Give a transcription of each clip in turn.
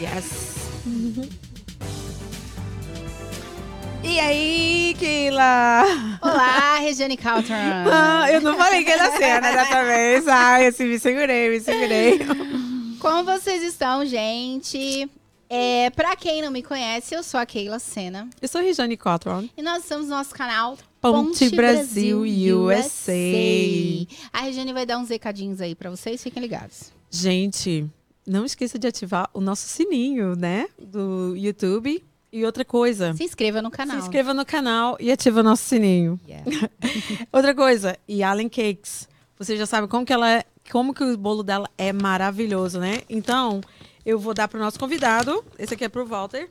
Yes. E aí, Keila? Olá, Regiane Caltron. Ah, eu não falei que era cena dessa vez. Ai, assim, me segurei, me segurei. Como vocês estão, gente? É, pra quem não me conhece, eu sou a Keila Sena. Eu sou Regiane Cotron. E nós estamos no nosso canal Ponte Brasil USA. A Regiane vai dar uns recadinhos aí pra vocês, fiquem ligados. Gente, não esqueça de ativar o nosso sininho, né? Do YouTube. E outra coisa, Se inscreva no canal. se inscreva no canal e ativa o nosso sininho. Yeah. Outra coisa, e Allen Cakes. Você já sabe como que ela é, como que o bolo dela é maravilhoso, né? Então, eu vou dar pro nosso convidado. Esse aqui é pro Walter.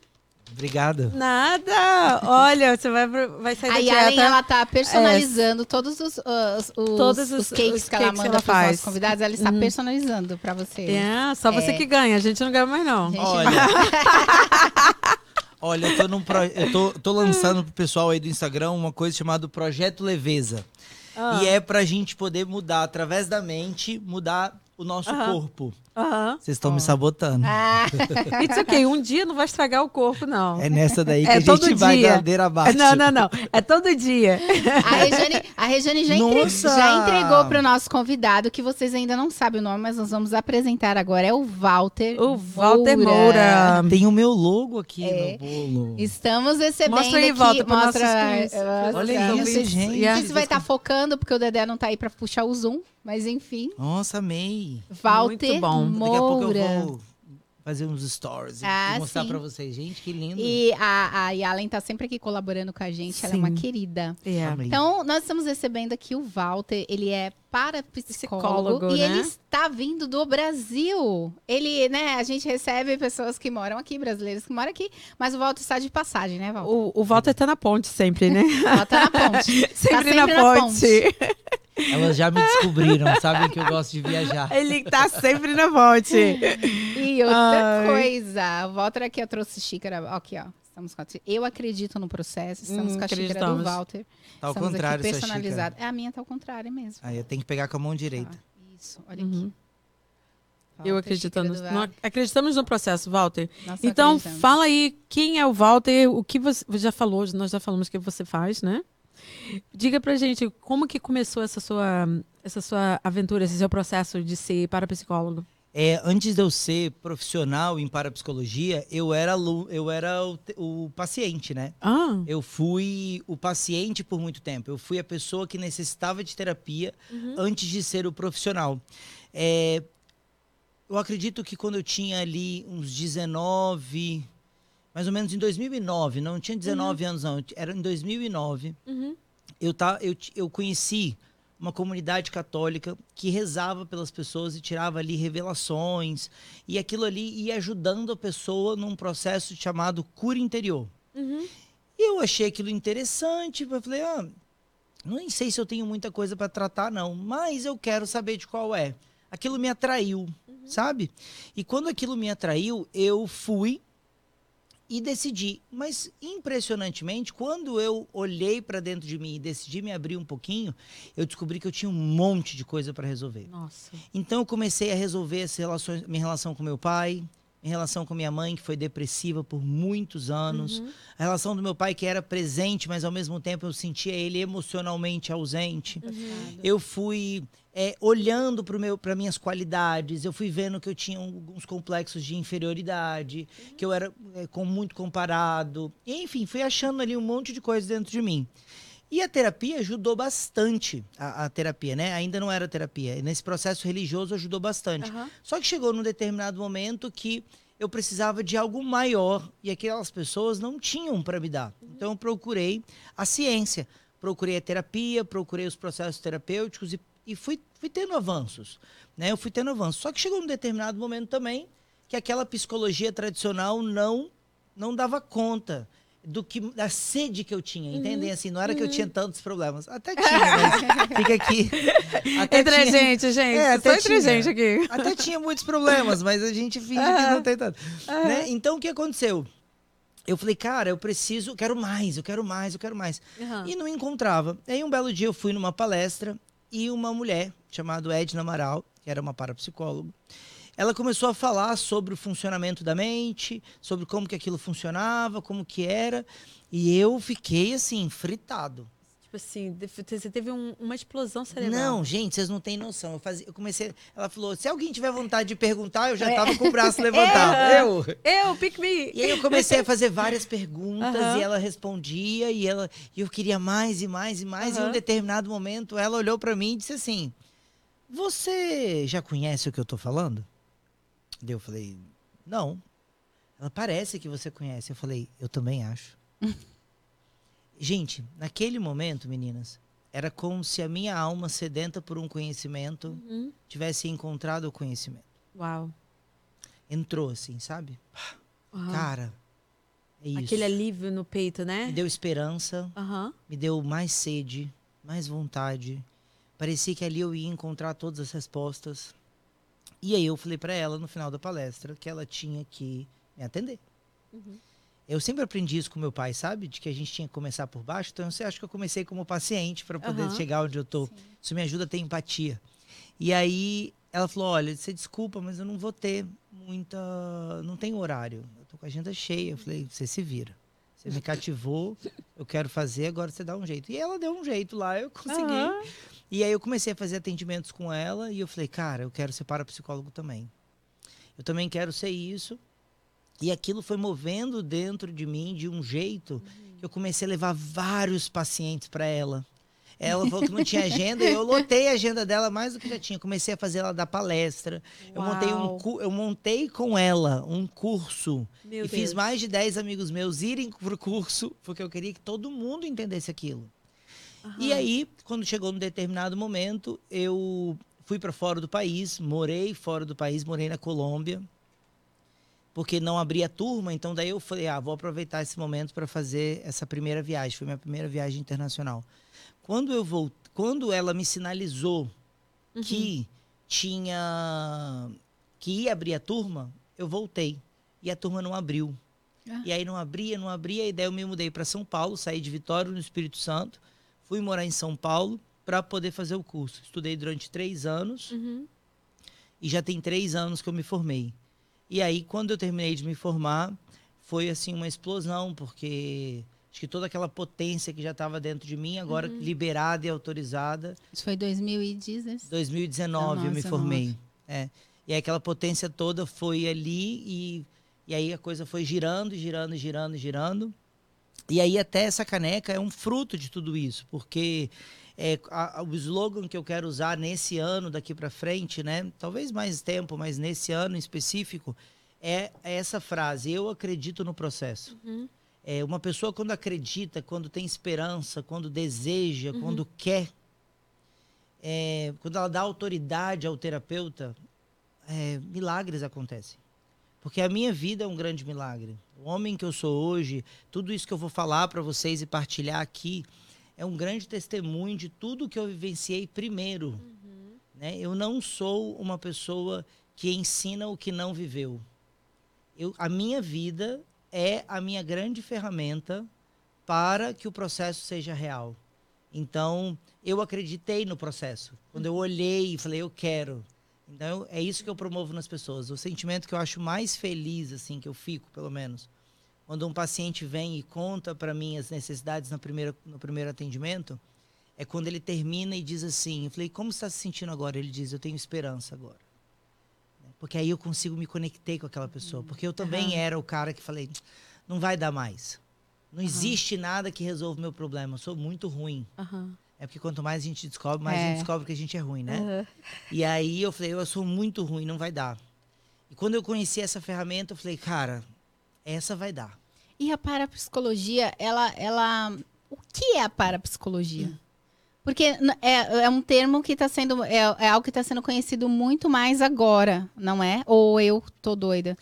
Obrigado. Nada! Olha, você vai, vai sair da A dieta. Yalen, ela tá personalizando todos os, os, os- Todos os os- cakes os que ela cakes manda pros faz. nossos convidados. Ela está Uhum. personalizando pra você. É, só você É. que ganha, a gente não ganha mais não. Gente, Olha. Olha, eu tô, num pro- eu tô, tô lançando pro pessoal aí do Instagram uma coisa chamada Projeto Leveza. Ah. E é pra gente poder mudar, através da mente, mudar o nosso Aham. corpo. Aham. Vocês estão me sabotando. Ah, It's ok, um dia não vai estragar o corpo, não. É nessa daí que É a todo gente vai dia. ladeira abaixo. Não, não, não. É todo dia. a Regiane, a Regiane já, entre- Nossa! já entregou pro nosso convidado, que vocês ainda não sabem o nome, mas nós vamos apresentar agora. É o Walter O Walter Moura. Tem o meu logo aqui É. no bolo. Estamos recebendo Mostra aí, aqui. Walter, para mostra, nossos clientes. mostra- Olha isso, ouvintes. gente. Não sei se vai estar focando, porque o Dedé não tá aí pra puxar o zoom, mas enfim. Nossa, amei. Walter bom. Daqui a pouco eu vou fazer uns stories Ah, e mostrar sim. pra vocês. Gente, que lindo. E a, a Yalen tá sempre aqui colaborando com a gente, ela é uma Sim. querida. Yeah. Amei. Então, nós estamos recebendo aqui o Walter, ele é parapsicólogo Psicólogo, e né? ele está vindo do Brasil. Ele, né, a gente recebe pessoas que moram aqui, brasileiros que moram aqui, mas o Walter está de passagem, né, Walter? O, o Walter tá na ponte sempre, né? O Walter tá na ponte. sempre, na, sempre na ponte. Elas já me descobriram, sabem que eu gosto de viajar. Ele tá sempre na ponte. E outra Ai. coisa, o Walter aqui, eu trouxe xícara, aqui, ó. Estamos com a, eu acredito no processo, estamos Hum, com a xícara do. Walter. Tá ao estamos contrário, aqui personalizada. É, a minha tá ao contrário mesmo. Aí eu tenho que pegar com a mão direita. Ó, isso, olha Uhum. aqui. Eu Walter, acreditamos, xícara do no- Walter. acreditamos no processo, Walter. Nós Então, fala aí quem é o Walter, o que você, você já falou, nós já falamos o que você faz, né? Diga pra gente como que começou essa sua, essa sua aventura, esse seu processo de ser parapsicólogo. É, antes de eu ser profissional em parapsicologia, eu era, eu era o, o paciente, né? Ah, Eu fui o paciente por muito tempo. Eu fui a pessoa que necessitava de terapia antes de ser o profissional. É, eu acredito que quando eu tinha ali uns 19, mais ou menos em 2009, não tinha 19 anos não, era em 2009, Uhum. eu, tá, eu, eu conheci uma comunidade católica que rezava pelas pessoas e tirava ali revelações. E aquilo ali ia ajudando a pessoa num processo chamado cura interior. Uhum. E eu achei aquilo interessante. Eu falei, ah, nem sei se eu tenho muita coisa para tratar, não, mas eu quero saber de qual é. Aquilo me atraiu, sabe? E quando aquilo me atraiu, eu fui e decidi. Mas impressionantemente, quando eu olhei para dentro de mim e decidi me abrir um pouquinho, eu descobri que eu tinha um monte de coisa para resolver. Nossa. Então eu comecei a resolver as relações, minha relação com meu pai, minha relação com minha mãe, que foi depressiva por muitos anos, a relação do meu pai que era presente, mas ao mesmo tempo eu sentia ele emocionalmente ausente. Eu fui é, olhando para minhas qualidades, eu fui vendo que eu tinha alguns complexos de inferioridade, que eu era é, com muito comparado. Enfim, fui achando ali um monte de coisa dentro de mim. E a terapia ajudou bastante, a, a terapia, né? Ainda não era terapia. E nesse processo religioso ajudou bastante. Aham. Só que chegou num determinado momento que eu precisava de algo maior e aquelas pessoas não tinham para me dar. Então eu procurei a ciência, procurei a terapia, procurei os processos terapêuticos e, e fui, fui tendo avanços. Né? Eu fui tendo avanços. Só que chegou num determinado momento também que aquela psicologia tradicional não não dava conta do que da sede que eu tinha, entendem? Assim, não era que eu tinha tantos problemas. Até tinha, mas fica aqui. Até Entre a tinha- gente, gente. É, até entre a tinha. gente aqui. até tinha muitos problemas, mas a gente finge que Aham. não tem tanto. Né? Então, o que aconteceu? Eu falei, cara, eu preciso, quero mais, eu quero mais, eu quero mais. E não encontrava. Aí, um belo dia, eu fui numa palestra e uma mulher chamada Edna Amaral, que era uma parapsicóloga, ela começou a falar sobre o funcionamento da mente, sobre como que aquilo funcionava, como que era, e eu fiquei assim, fritado. Tipo assim, você teve um, uma explosão cerebral. Não, gente, vocês não têm noção. Eu, fazia, eu comecei. Ela falou: se alguém tiver vontade de perguntar, eu já tava com o braço levantado. É. Eu. Eu, pick me. E aí eu comecei a fazer várias perguntas Aham. e ela respondia e ela e eu queria mais e mais e mais. E em um determinado momento ela olhou pra mim e disse assim: "Você já conhece o que eu tô falando?" Daí eu falei: "Não." Ela parece que você conhece. Eu falei: "Eu também acho." Gente, naquele momento, meninas, era como se a minha alma sedenta por um conhecimento Uhum. tivesse encontrado o conhecimento. Uau. Entrou assim, sabe? Aham. Cara, é isso. Aquele alívio no peito, Me né? deu esperança, Aham. me deu mais sede, mais vontade. Parecia que ali eu ia encontrar todas as respostas. E aí eu falei pra ela no final da palestra que ela tinha que me atender. Uhum. Eu sempre aprendi isso com meu pai, sabe? De que a gente tinha que começar por baixo. Então você acha que eu comecei como paciente para poder Aham. chegar onde eu tô. Isso me ajuda a ter empatia. E aí ela falou: "Olha, você desculpa, mas eu não vou ter muita, não tenho horário. Eu tô com a agenda cheia". Eu falei: "Você se vira. Você me cativou, eu quero fazer, agora você dá um jeito". E ela deu um jeito lá, eu consegui. Aham. E aí eu comecei a fazer atendimentos com ela e eu falei, cara, eu quero ser parapsicólogo também. Eu também quero ser isso. E aquilo foi movendo dentro de mim de um jeito que eu comecei a levar vários pacientes para ela. Ela falou que não tinha agenda e eu lotei a agenda dela mais do que já tinha. Comecei a fazer ela dar palestra. Eu montei, um, Uau. eu montei com ela um curso Meu e Deus. fiz mais de 10 amigos meus irem pro curso, porque eu queria que todo mundo entendesse aquilo. E aí, quando chegou num determinado momento, eu fui para fora do país, morei fora do país, morei na Colômbia, porque não abria turma, então daí eu falei, ah, vou aproveitar esse momento para fazer essa primeira viagem, foi minha primeira viagem internacional. Quando eu vou, quando ela me sinalizou Uhum. que tinha que ia abrir a turma, eu voltei e a turma não abriu. Ah. E aí não abria, não abria, e daí eu me mudei para São Paulo, saí de Vitória, no Espírito Santo, fui morar em São Paulo para poder fazer o curso. Estudei durante três anos Uhum. e já tem três anos que eu me formei. E aí, quando eu terminei de me formar, foi assim uma explosão, porque acho que toda aquela potência que já estava dentro de mim, agora liberada e autorizada, Isso foi 2010. 2019 eu me 19. formei. É. E aí aquela potência toda foi ali e, e aí a coisa foi girando, girando, girando, girando. E aí até essa caneca é um fruto de tudo isso, porque é, a- o slogan que eu quero usar nesse ano daqui para frente, né? Talvez mais tempo, mas nesse ano em específico, é, é essa frase: eu acredito no processo. Uhum. É, uma pessoa quando acredita, quando tem esperança, quando deseja, quando quer, é, quando ela dá autoridade ao terapeuta, é, milagres acontecem. Porque a minha vida é um grande milagre. O homem que eu sou hoje, tudo isso que eu vou falar para vocês e partilhar aqui, é um grande testemunho de tudo que eu vivenciei primeiro. Né? Eu não sou uma pessoa que ensina o que não viveu. Eu, a minha vida é a minha grande ferramenta para que o processo seja real. Então, eu acreditei no processo. Quando eu olhei e falei, eu quero. Então, é isso que eu promovo nas pessoas. O sentimento que eu acho mais feliz, assim, que eu fico, pelo menos, quando um paciente vem e conta para mim as necessidades na primeira, no primeiro atendimento, é quando ele termina e diz assim, eu falei, como você está se sentindo agora? Ele diz, eu tenho esperança agora. Porque aí eu consigo me conectei com aquela pessoa. Porque eu também Aham. era o cara que falei, não vai dar mais. Não existe nada que resolva o meu problema. Eu sou muito ruim. Aham. É porque quanto mais a gente descobre, mais a É. gente descobre que a gente é ruim, né? Aham. E aí eu falei, eu sou muito ruim, não vai dar. E quando eu conheci essa ferramenta, eu falei, cara, essa vai dar. E a parapsicologia, ela, ela. O que é a parapsicologia? Porque é, é um termo que está sendo. É, é algo que está sendo conhecido muito mais agora, não é? Ou eu tô doida?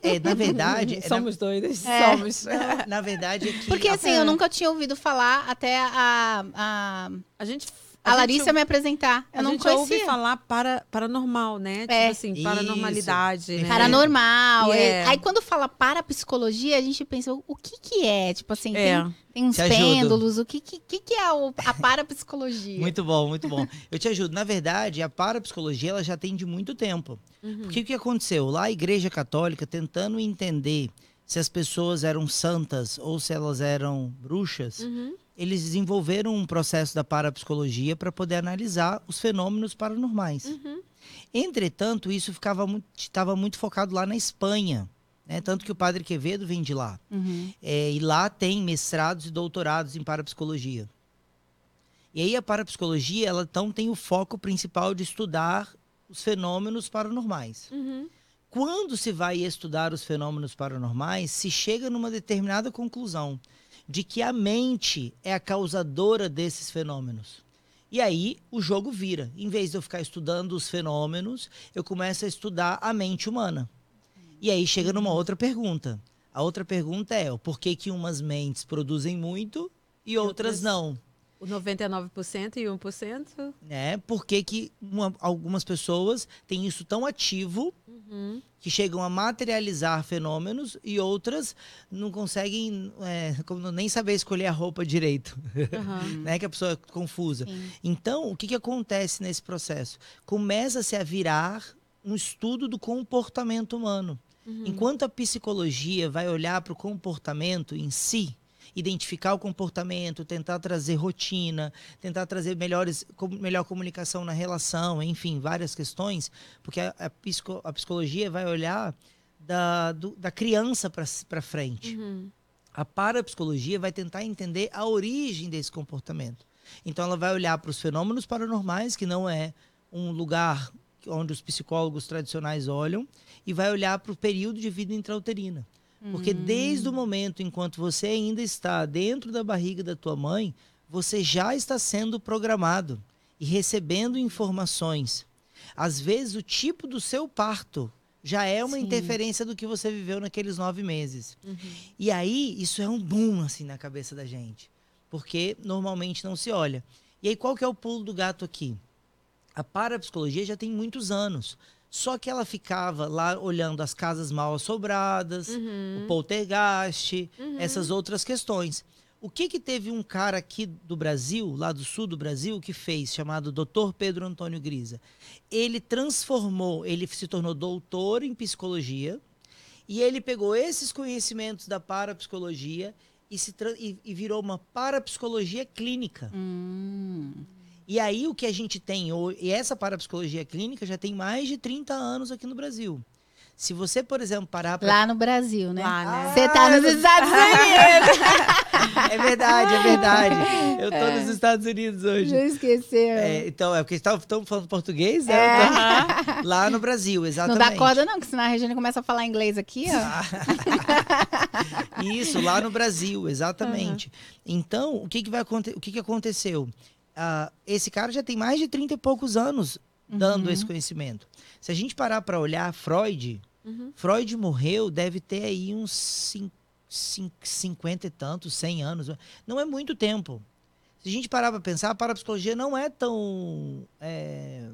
É, na verdade, é, na, Somos doidas. É. Somos. na verdade é que Porque assim, eu nunca tinha ouvido falar até a. a A gente, A, A Larissa gente- me apresentar. Eu a não gente conhecia. ouve falar para, paranormal, né? É. Tipo assim, paranormalidade, né? Paranormal. É. é. Aí quando fala parapsicologia, a gente pensa, o que que é? Tipo assim, É. tem, tem uns Te ajudo. pêndulos, o que que, que, que é o- a parapsicologia? Muito bom, muito bom. Eu te ajudo. Na verdade, a parapsicologia ela já tem de muito tempo. Uhum. Porque o que aconteceu? Lá a Igreja Católica, tentando entender se as pessoas eram santas ou se elas eram bruxas, Uhum. eles desenvolveram um processo da parapsicologia para poder analisar os fenômenos paranormais. Uhum. Entretanto, isso ficava muito, estava muito focado lá na Espanha. Né? Tanto que o Padre Quevedo vem de lá. Uhum. É, e lá tem mestrados e doutorados em parapsicologia. E aí a parapsicologia, ela então tem o foco principal de estudar os fenômenos paranormais. Uhum. Quando se vai estudar os fenômenos paranormais, se chega numa determinada conclusão de que a mente é a causadora desses fenômenos. E aí o jogo vira. Em vez de eu ficar estudando os fenômenos, eu começo a estudar a mente humana. E aí chega numa outra pergunta. A outra pergunta é: o porquê que umas mentes produzem muito e outras outras não? O 99% e 1%. Né? Por que, que uma- algumas pessoas têm isso tão ativo Uhum. que chegam a materializar fenômenos e outras não conseguem é, como nem saber escolher a roupa direito, Aham. né? Que a pessoa é confusa. Sim. Então, o que, que acontece nesse processo? Começa-se a virar um estudo do comportamento humano. Uhum. Enquanto a psicologia vai olhar para o comportamento em si, identificar o comportamento, tentar trazer rotina, tentar trazer melhores, com- melhor comunicação na relação, enfim, várias questões, porque a, a psico- a psicologia vai olhar da, do- da criança para frente. Uhum. A parapsicologia vai tentar entender a origem desse comportamento. Então, ela vai olhar para os fenômenos paranormais, que não é um lugar onde os psicólogos tradicionais olham, e vai olhar para o período de vida intrauterina. Porque desde o momento enquanto você ainda está dentro da barriga da tua mãe, você já está sendo programado e recebendo informações. Às vezes, o tipo do seu parto já é uma Sim. interferência do que você viveu naqueles nove meses. Uhum. E aí, isso é um boom, assim, na cabeça da gente. Porque normalmente não se olha. E aí, qual que é o pulo do gato aqui? A parapsicologia já tem muitos anos. Só que ela ficava lá olhando as casas mal assombradas, Uhum. o poltergeist, essas outras questões. O que que teve um cara aqui do Brasil, lá do sul do Brasil, que fez, chamado Dr. Pedro Antônio Grisa? Ele transformou, ele se tornou doutor em psicologia e ele pegou esses conhecimentos da parapsicologia e, se e- e virou uma parapsicologia clínica. Hum. E aí o que a gente tem hoje, e essa parapsicologia clínica já tem mais de 30 anos aqui no Brasil. Se você, por exemplo, parar para Lá no Brasil, né? Lá, né? Você tá nos Estados Unidos. É verdade, é verdade. Eu tô nos Estados Unidos hoje. Já esqueceu. É, então, é porque estamos falando português, né? É. Lá no Brasil, Não exatamente. dá corda, não, que senão a Regina começa a falar inglês aqui, ó. Isso, lá no Brasil, exatamente. Então, o que, que vai acontecer? O que, que aconteceu? Ah, esse cara já tem mais de 30 e poucos anos dando Uhum. esse conhecimento. Se a gente parar para olhar Freud, Uhum. Freud morreu, deve ter aí uns cin- cin- 50 e tantos, 100 anos. Não é muito tempo. Se a gente parar para pensar, a parapsicologia não é tão é,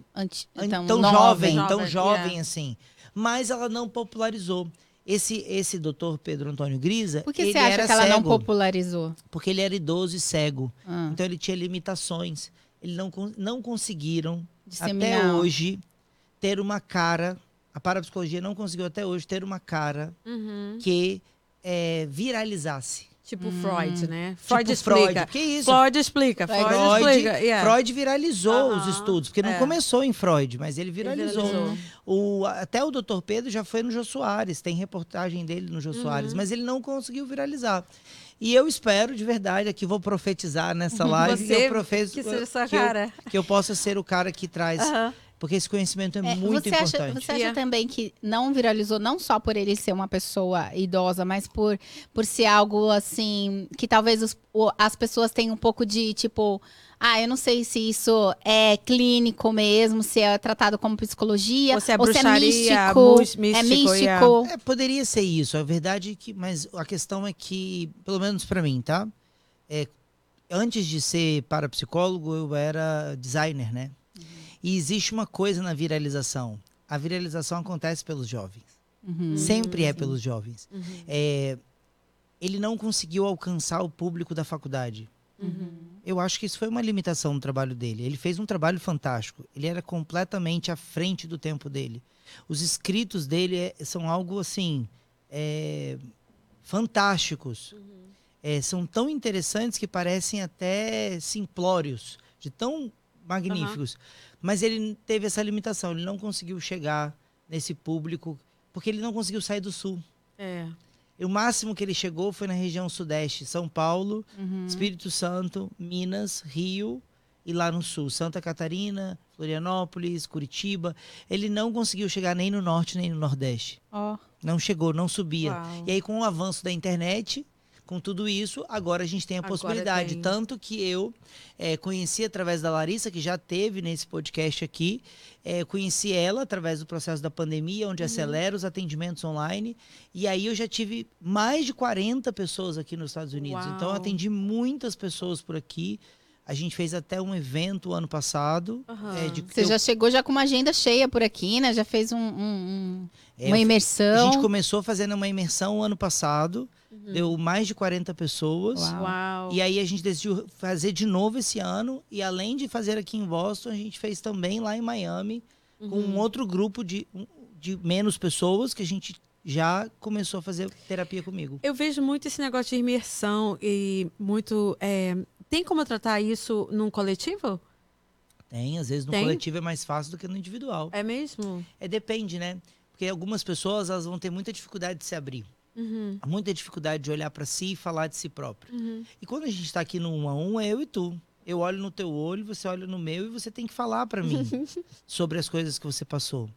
então, tão nova. jovem, tão Jovem, jovem é. assim. Mas ela não popularizou. Esse, esse doutor Pedro Antônio Grisa, Por que ele você acha era que ela não cego, popularizou? Porque ele era idoso e cego. Ah, Então ele tinha limitações. Ele não, não conseguiram, até disseminar. hoje, ter uma cara. A parapsicologia não conseguiu até hoje ter uma cara Uhum. que é, viralizasse. Tipo Hum. Freud, né? Freud tipo explica. Freud. Que isso? Freud explica. Freud, Freud, explica. yeah. Freud viralizou os Aham, estudos, porque não é. começou em Freud, mas ele Ele viralizou. viralizou. O, até o Dr. Pedro já foi no Jô Soares, tem reportagem dele no Jô Uhum. Soares, mas ele não conseguiu viralizar. E eu espero, de verdade, aqui vou profetizar nessa live, Você eu que seja sua que eu- cara. que eu possa ser o cara que traz, Aham. Porque esse conhecimento é, É, muito você acha, importante. você acha Yeah. também que não viralizou não só por ele ser uma pessoa idosa, mas por, por ser algo assim que talvez os- as pessoas tenham um pouco de tipo, ah, eu não sei se isso é clínico mesmo, se é tratado como psicologia, Ou se é ou se é místico, é místico, místico. yeah. É, poderia ser isso, a verdade é que, mas a questão é que, pelo menos para mim, tá? É, antes de ser parapsicólogo, eu era designer, né? E existe uma coisa na viralização. A viralização acontece pelos jovens. Uhum. Sempre é pelos jovens. Uhum. É, ele não conseguiu alcançar o público da faculdade. Uhum. Eu acho que isso foi uma limitação no trabalho dele. Ele fez um trabalho fantástico. Ele era completamente à frente do tempo dele. Os escritos dele é- são algo assim é, fantásticos. É, são tão interessantes que parecem até simplórios, de tão magníficos. Mas ele teve essa limitação. Ele não conseguiu chegar nesse público porque ele não conseguiu sair do sul. É. E o máximo que ele chegou foi na região sudeste, São Paulo, Uhum. Espírito Santo, Minas, Rio e lá no sul, Santa Catarina, Florianópolis, Curitiba. Ele não conseguiu chegar nem no norte nem no nordeste. Ó. Não chegou, não subia. Uau. E aí, com o avanço da internet, com tudo isso, agora a gente tem a Agora possibilidade. tem. Tanto que eu eh, conheci através da Larissa, que já teve nesse podcast aqui, eh, conheci ela através do processo da pandemia, Uhum. onde acelera os atendimentos online. E aí eu já tive mais de 40 pessoas aqui nos Estados Unidos. Então eu Uau. atendi muitas pessoas por aqui. A gente fez até um evento ano passado. Aham. eh, de- Você eu- já chegou já com uma agenda cheia por aqui, né? Já fez um, um- um- é, uma A imersão. gente começou fazendo uma imersão ano passado. Uhum. Deu mais de 40 pessoas. Uau. Uau. E aí a gente decidiu fazer de novo esse ano. E além de fazer aqui em Boston, a gente fez também lá em Miami, com Uhum. um outro grupo de, de menos pessoas que a gente já começou a fazer terapia comigo. Eu vejo muito esse negócio de imersão e muito. é, Tem como tratar isso num coletivo? Tem, às vezes no Tem? coletivo é mais fácil do que no individual. É mesmo? É depende, né? Porque algumas pessoas elas vão ter muita dificuldade de se abrir. Uhum. Muita dificuldade de olhar para si e falar de si próprio. Uhum. E quando a gente está aqui no um a um, é eu e tu. Eu olho no teu olho, você olha no meu e você tem que falar para mim sobre as coisas que você passou.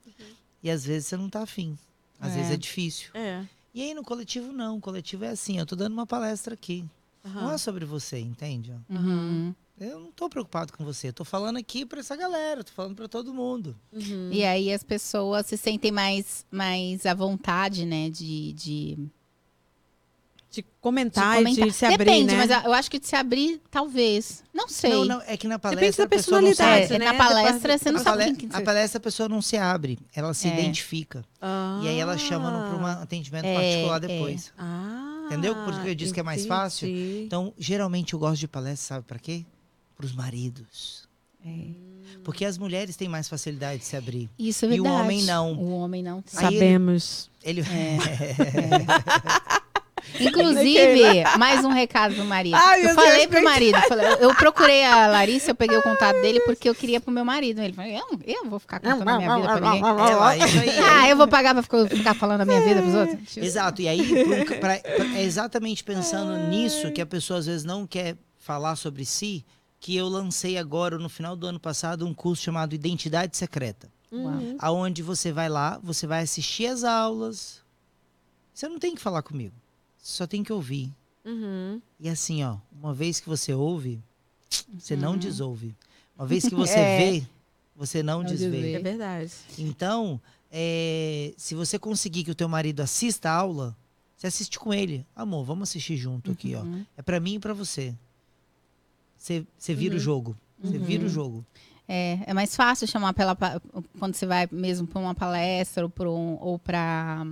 E às vezes você não tá afim. Às É. vezes é difícil. É. E aí no coletivo não. O coletivo é assim, eu tô dando uma palestra aqui. Não é sobre você, entende? Uhum. Eu não tô preocupado com você. Eu tô falando aqui para essa galera, tô falando para todo mundo. Uhum. E aí as pessoas se sentem mais, mais à vontade, né? De, de, De de comentar, comentar. e de se abrir, Depende, né? mas eu acho que de se abrir, talvez. Não sei. Não, não, é que na Depende palestra da a pessoa não personalidade, sabe. É, né? na palestra você não a, sabe quem que a palestra a pessoa não se abre, ela se É. identifica. E aí ela chama para um atendimento É, particular é. depois. Ah, Entendeu? Por isso que eu disse que é mais fácil. entendi. Então, geralmente eu gosto de palestra, sabe para quê? Para os maridos. É. Porque as mulheres têm mais facilidade de se abrir. Isso é E o verdade. homem não. O homem não. Aí ele- Sabemos. Ele Inclusive, mais um recado pro marido. Ai, eu falei Deus, pro marido, falei- eu procurei a Larissa, eu peguei o contato dele porque eu queria pro meu marido. Ele falou, eu, eu vou ficar contando a minha vida pra ninguém. aí. Ah, eu vou pagar pra ficar, ficar falando a minha vida pros outros? Exato. E aí, pra- pra- é exatamente pensando nisso que a pessoa às vezes não quer falar sobre si, que eu lancei agora, no final do ano passado, um curso chamado Identidade Secreta. Uhum. aonde você vai lá, você vai assistir as aulas. Você não tem que falar comigo. Você só tem que ouvir. Uhum. E assim, ó, uma vez que você ouve, você não Uhum. desouve. Uma vez que você É. vê, você não, Não desvê. desvê. É verdade. Então, é, se você conseguir que o teu marido assista a aula, você assiste com ele. Amor, vamos assistir junto aqui, ó. Uhum. É pra mim e pra você. Você, vira Uhum. o jogo. Você Uhum. vira o jogo. É, é mais fácil chamar pela quando você vai mesmo para uma palestra ou para um, ou para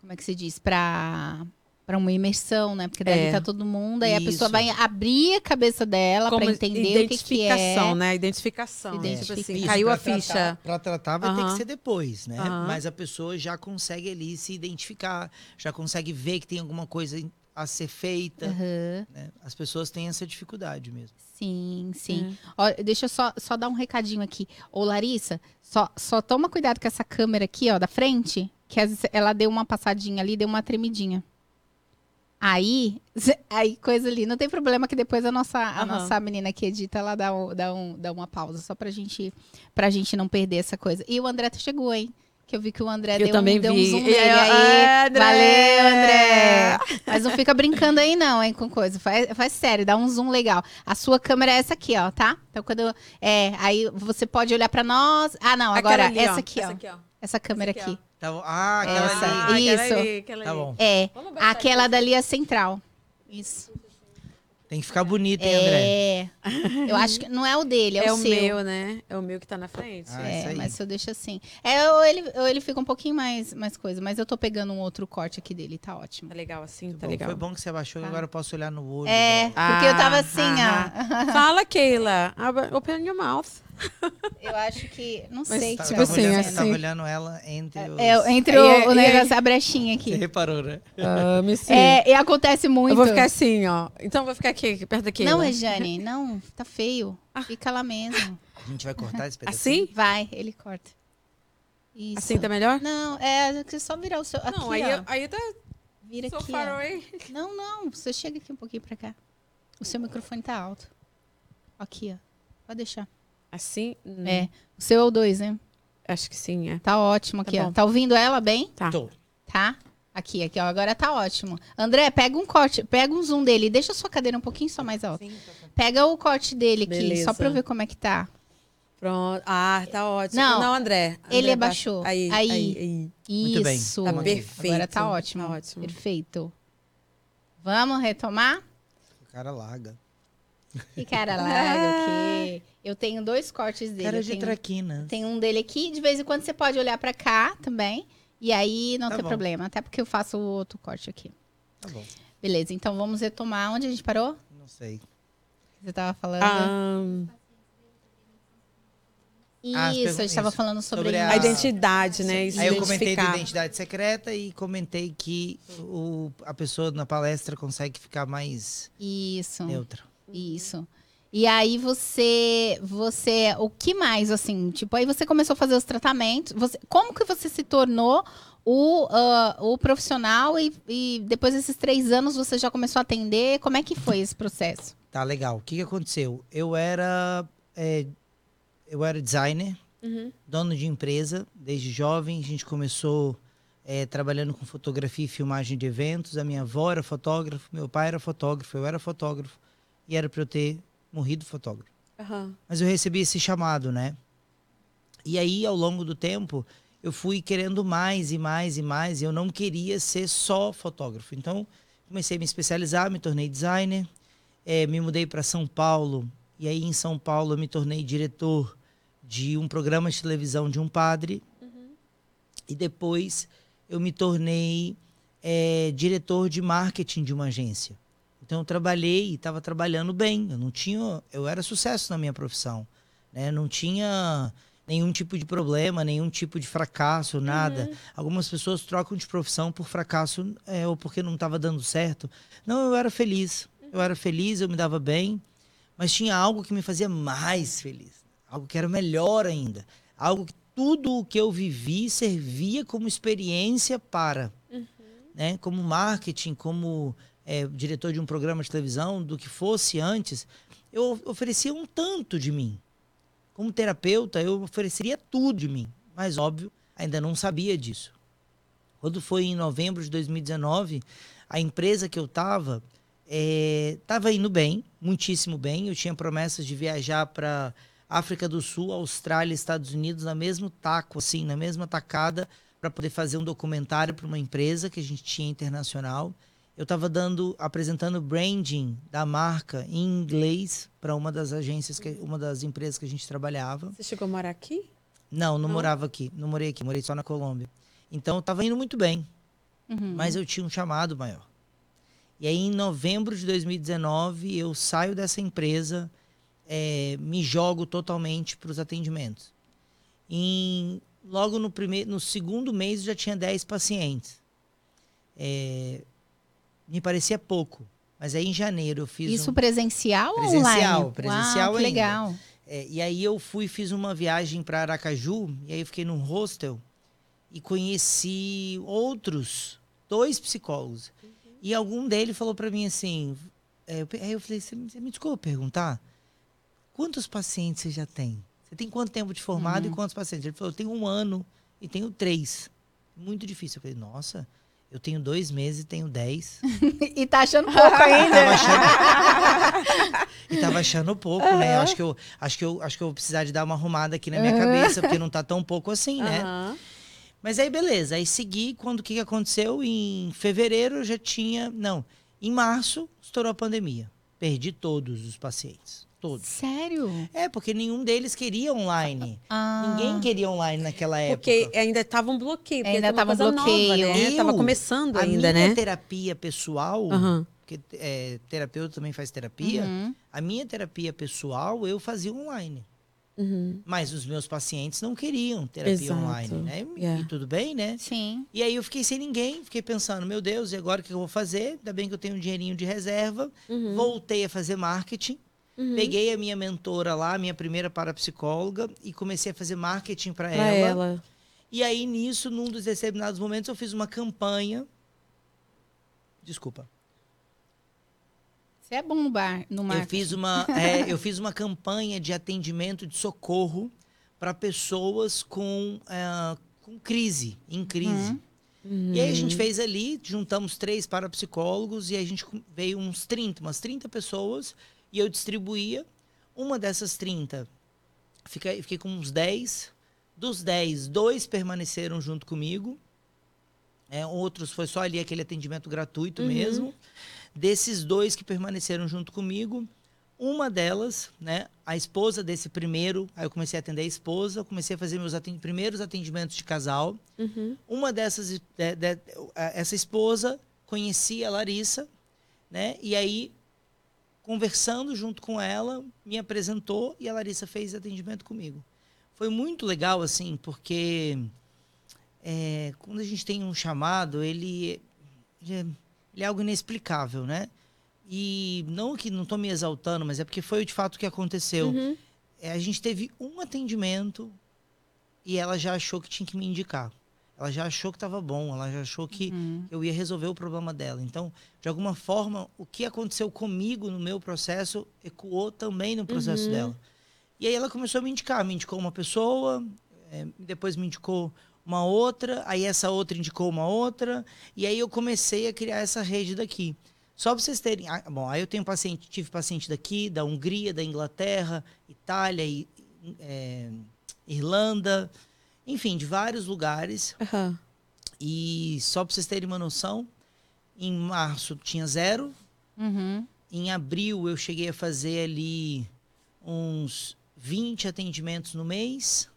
como é que se diz para para uma imersão, né? Porque deve É. estar todo mundo, aí a pessoa Isso. vai abrir a cabeça dela para entender o que, que identificação, é. né? Identificação. Identificação. Tipo assim, Isso, caiu pra a ficha. Tratar, pra tratar vai ter que ser depois, né? Mas a pessoa já consegue ali se identificar, já consegue ver que tem alguma coisa a ser feita. Aham. né? As pessoas têm essa dificuldade mesmo. Sim, sim. É. Ó, deixa eu só, só dar um recadinho aqui. Ô, Larissa, só, só toma cuidado com essa câmera aqui, ó, da frente, que às vezes ela deu uma passadinha ali, deu uma tremidinha. Aí, aí coisa ali, não tem problema que depois a nossa, a Aham. nossa menina que edita, ela dá, um- dá, um, dá uma pausa, só pra gente, pra gente não perder essa coisa. E o André chegou, hein? Que eu vi que o André Eu deu, também um, deu um zoom nele aí, aí. André! Valeu, André! Mas não fica brincando aí, não, hein, com coisa. Faz, faz sério, dá um zoom legal. A sua câmera é essa aqui, ó, tá? Então, quando. É, aí você pode olhar pra nós. Ah, não, agora ali, essa ó. aqui, ó. Essa aqui, ó. Essa câmera Essa aqui, aqui. Tá bom. Ah, aquela Essa. ali. Isso. aquela ali, aquela Tá ali. bom. É. Aquela dali é central. Isso. Tem que ficar bonito, hein, André? É. Eu acho que não é o dele, é, É, o, o seu. meu, né? É o meu que tá na frente. Ah, É, mas se eu deixo assim. É, ou ele, ou ele fica um pouquinho mais, mais coisa. Mas eu tô pegando um outro corte aqui dele, tá ótimo. Tá legal assim, tá Bom, legal. Foi bom que você abaixou, Tá. agora eu posso olhar no olho. É, dela. porque eu tava Ah, assim, ah, ó. Fala, Keila. Ab- Open your mouth. Eu acho que. Não Mas sei. Tá- eu tava ver se olhando, assim. tava olhando ela entre os... É, entre E o, aí- o e aí- negócio, a brechinha Você aqui. reparou, né? Ah, me sim. É, e acontece muito. Eu vou ficar assim, ó. Então eu vou ficar aqui, perto da Keila. Não, Rejane, não, tá feio. Ah. Fica lá mesmo. A gente vai cortar esse pedacinho? Assim? Vai, ele corta. Isso. Assim tá melhor? Não, é você só virar o seu. Aqui, não, aí, ó. aí tá Vira so aqui. far ó. away. Não, não. Você chega aqui um pouquinho pra cá. O seu microfone tá alto. Aqui, ó. Pode deixar. Assim? Hum, É. O seu é o 2, né? Acho que sim, é. Tá ótimo Tá aqui, ó. bom. Tá ouvindo ela bem? Tá. Tô. Tá? Aqui, aqui, ó. Agora tá ótimo. André, pega um corte, pega um zoom dele. Deixa a sua cadeira um pouquinho só mais alta. Pega o corte dele aqui, Beleza. só pra eu ver como é que tá. Pronto. Ah, tá ótimo. Não, Não, André. ele André abaixou. Aí, Aí. aí, aí. Muito bem. Isso. Tá perfeito. Agora tá ótimo. Tá ótimo. Perfeito. Vamos retomar? O cara larga. Que cara larga, o quê? Eu tenho dois cortes dele. Cara de tenho, traquinas. tem um dele aqui. De vez em quando você pode olhar pra cá também. E aí não Tá tem bom. problema. Até porque eu faço o outro corte aqui. Tá bom. Beleza, então vamos retomar. Onde a gente parou? Não sei. Você tava falando. Ah, Ah, Isso, a gente pergun- tava isso. falando sobre, Sobre a Ah. identidade, né? Aí Se eu comentei da identidade secreta e comentei que o, a pessoa na palestra consegue ficar mais Isso. neutra. Isso. E aí você, você, o que mais assim? Tipo, aí você começou a fazer os tratamentos. Você, como que você se tornou o, ah, o profissional e, e depois desses três anos você já começou a atender? Como é que foi esse processo? Tá legal. O que, que aconteceu? Eu era é, eu era designer, Uhum. dono de empresa desde jovem. A gente começou é, trabalhando com fotografia e filmagem de eventos. A minha avó era fotógrafo, meu pai era fotógrafo, eu era fotógrafo e era para eu ter morrido fotógrafo. Aham. Mas eu recebi esse chamado, né? E aí, ao longo do tempo, eu fui querendo mais e mais e mais. E eu não queria ser só fotógrafo. Então, comecei a me especializar, me tornei designer. eh, me mudei para São Paulo. E aí, em São Paulo, eu me tornei diretor de um programa de televisão de um padre. E depois, eu me tornei eh, diretor de marketing de uma agência. Então eu trabalhei e estava trabalhando bem. Eu não tinha, eu era sucesso na minha profissão, né? Não tinha nenhum tipo de problema, nenhum tipo de fracasso, nada. Algumas pessoas trocam de profissão por fracasso é, ou porque não estava dando certo. Não, eu era feliz. Eu era feliz, eu me dava bem, mas tinha algo que me fazia mais feliz, algo que era melhor ainda, algo que tudo o que eu vivi servia como experiência para, né? Como marketing, como é, diretor de um programa de televisão, do que fosse antes, eu oferecia um tanto de mim. Como terapeuta, eu ofereceria tudo de mim. Mas, óbvio, ainda não sabia disso. Quando foi em novembro de 2019, a empresa que eu estava estava indo bem, muitíssimo bem. Eu tinha promessas de viajar para África do Sul, Austrália, Estados Unidos, na mesmo taco, assim, na mesma tacada, para poder fazer um documentário para uma empresa que a gente tinha internacional. Eu estava dando, apresentando branding da marca em inglês para uma das agências, que, uma das empresas que a gente trabalhava. Você chegou a morar aqui? Não, não, morava aqui, não morei aqui, morei só na Colômbia. Então, estava indo muito bem, Uhum. mas eu tinha um chamado maior. E aí, em novembro de 2019, eu saio dessa empresa, eh, me jogo totalmente para os atendimentos. Em, logo no, primeiro, no segundo mês, eu já tinha 10 pacientes. Eh, me parecia pouco, mas aí em janeiro eu fiz Isso um... presencial ou Presencial, online? presencial Uau, legal. É, e aí eu fui, fiz uma viagem para Aracaju, e aí eu fiquei num hostel e conheci outros, dois psicólogos. E algum deles falou para mim assim, é, eu aí eu falei, você me, me desculpa perguntar, quantos pacientes você já tem? Você tem quanto tempo de formado e quantos pacientes? Ele falou, eu tenho um ano e tenho três. Muito difícil. Eu falei, nossa, eu tenho dois meses e tenho dez. e tá achando pouco ainda. tava achando, e tava achando pouco, né? Acho que, eu, acho, que eu, acho que eu vou precisar de dar uma arrumada aqui na minha cabeça, porque não tá tão pouco assim, né? Aham. Mas aí, beleza. Aí segui, quando o que, que aconteceu? Em fevereiro eu já tinha. Não, em março estourou a pandemia. Perdi todos os pacientes. Todos. Sério? É, porque nenhum deles queria online. Ah. Ninguém queria online naquela época. Porque ainda tava um bloqueio. porque Ainda era uma tava um coisa bloqueio. Nova, né? Eu- Tava começando a ainda, minha né? terapia pessoal, Aham. porque é, terapeuta também faz terapia, Uhum. a minha terapia pessoal eu fazia online. Uhum. Mas os meus pacientes não queriam terapia Exato. online, né? E- É. E tudo bem, né? Sim. E aí eu fiquei sem ninguém, fiquei pensando, meu Deus, e agora o que eu vou fazer? Ainda bem que eu tenho um dinheirinho de reserva. Uhum. Voltei a fazer marketing. Uhum. Peguei a minha mentora lá, a minha primeira parapsicóloga, e comecei a fazer marketing para Pra ela. E aí, nisso, num dos determinados momentos, eu fiz uma campanha. Desculpa. Você é bom no bar, no Eu marketing. fiz, uma, é, eu fiz uma campanha de atendimento de socorro para pessoas com, é, com crise, em crise. Uhum. E aí a gente fez ali, juntamos três parapsicólogos e a gente veio uns 30, umas 30 pessoas e eu distribuía. Uma dessas 30, fiquei, fiquei com uns 10. Dos 10, dois permaneceram junto comigo. É, outros foi só ali aquele atendimento gratuito Uhum. mesmo. Desses dois que permaneceram junto comigo, uma delas, né, a esposa desse primeiro, aí eu comecei a atender a esposa, comecei a fazer meus atendi- primeiros atendimentos de casal. Uhum. Uma dessas, de- de- essa esposa conhecia a Larissa, né? E aí, conversando junto com ela, me apresentou e a Larissa fez atendimento comigo. Foi muito legal, assim, porque é, quando a gente tem um chamado, ele, ele, é, ele é algo inexplicável, né? E não que não estou me exaltando, mas é porque foi de fato o que aconteceu. Uhum. É, a gente teve um atendimento e ela já achou que tinha que me indicar. Ela já achou que estava bom, ela já achou que Uhum. eu ia resolver o problema dela. Então, de alguma forma, o que aconteceu comigo no meu processo ecoou também no processo Uhum. dela. E aí ela começou a me indicar, me indicou uma pessoa, eh, depois me indicou uma outra, aí essa outra indicou uma outra, e aí eu comecei a criar essa rede daqui. Só para vocês terem, ah, bom, aí eu tenho paciente, tive paciente daqui, da Hungria, da Inglaterra, Itália, e, eh, Irlanda, enfim, de vários lugares. Aham. E só para vocês terem uma noção, em março tinha zero. Uhum. Em abril eu cheguei a fazer ali uns 20 atendimentos no mês.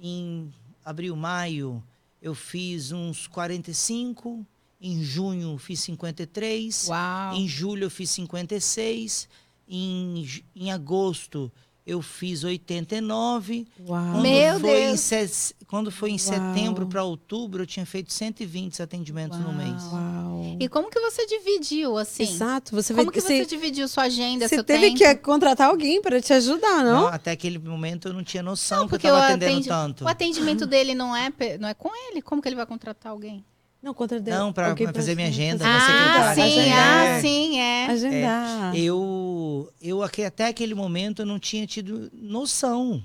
Em abril, maio eu fiz uns 45. Em junho fiz 53. Uau. Em julho eu fiz 56. Em, em agosto eu fiz 89. Uau. Quando Meu foi Em Deus. se- Quando foi em Uau. setembro para outubro, eu tinha feito 120 atendimentos no Uau. mês. Uau. E como que você dividiu, assim? Exato. Você Como vai que você você, dividiu sua agenda, você seu teve tempo? que contratar alguém para te ajudar, não? Não, até aquele momento eu não tinha noção Não, que eu porque estava o atendendo atendi- tanto. O atendimento dele não é, não é com ele. Como que ele vai contratar alguém? Não, contra Não, pra- alguém pra fazer minha agenda, Ah, sim, Agendar. ah, sim, é. Agendar. Eu, eu aque- até aquele momento eu não tinha tido noção.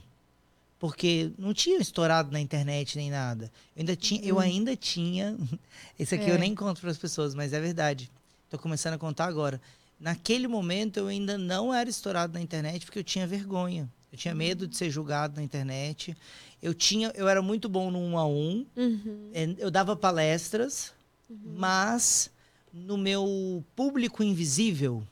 Porque não tinha estourado na internet nem nada. Eu ainda tinha, eu ainda tinha. Esse aqui É. eu nem conto para as pessoas, mas é verdade. Estou começando a contar agora. Naquele momento eu ainda não era estourado na internet porque eu tinha vergonha. Eu tinha medo de ser julgado na internet. Eu tinha, eu era muito bom no um a um. Uhum. É, Eu dava palestras, mas no meu público invisível,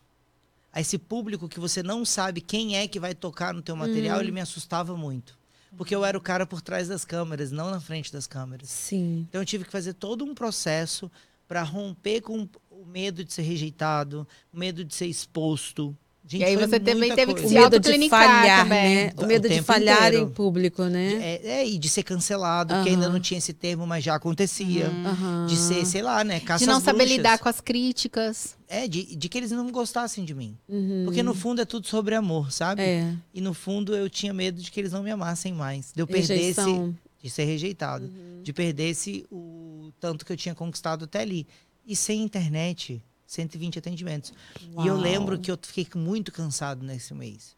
a esse público que você não sabe quem é que vai tocar no teu material, ele me assustava muito. Porque eu era o cara por trás das câmeras, não na frente das câmeras. Sim. Então eu tive que fazer todo um processo para romper com o medo de ser rejeitado, o medo de ser exposto. Gente, E aí você também teve que. O se medo de autoclinicar falhar, também. né? O O medo de tempo falhar inteiro. em público, né? É, é, e de ser cancelado, porque ainda Aham. não tinha esse termo, mas já acontecia. Aham. De ser, sei lá, né? Caça De não saber bruxas. lidar com as críticas. É, de, de que eles não gostassem de mim. Uhum. Porque no fundo é tudo sobre amor, sabe? É. E no fundo eu tinha medo de que eles não me amassem mais. De eu perdesse. Rejeição. De ser rejeitado. De perdesse o tanto que eu tinha conquistado até ali. E sem internet, 120 atendimentos. E eu Uau. lembro que eu fiquei muito cansado nesse mês.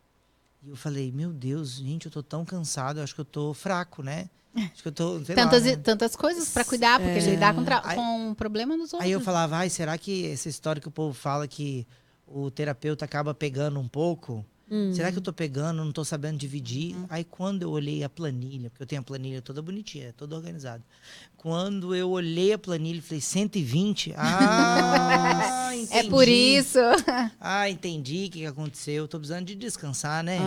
E eu falei, meu Deus, gente, eu tô tão cansado, acho que eu tô fraco, né? Acho que eu tô. Tantas, lá, né? tantas coisas pra cuidar, porque É. lidar com, Aí- com o problema dos outros. Aí eu falava, ai, será que essa história que o povo fala que o terapeuta acaba pegando um pouco? Hum. Será que eu tô pegando, não tô sabendo dividir? Aí quando eu olhei a planilha, porque eu tenho a planilha toda bonitinha, toda organizada. Quando eu olhei a planilha falei 120, ah, entendi. É por isso. Ah, entendi o que aconteceu. Eu tô precisando de descansar, né?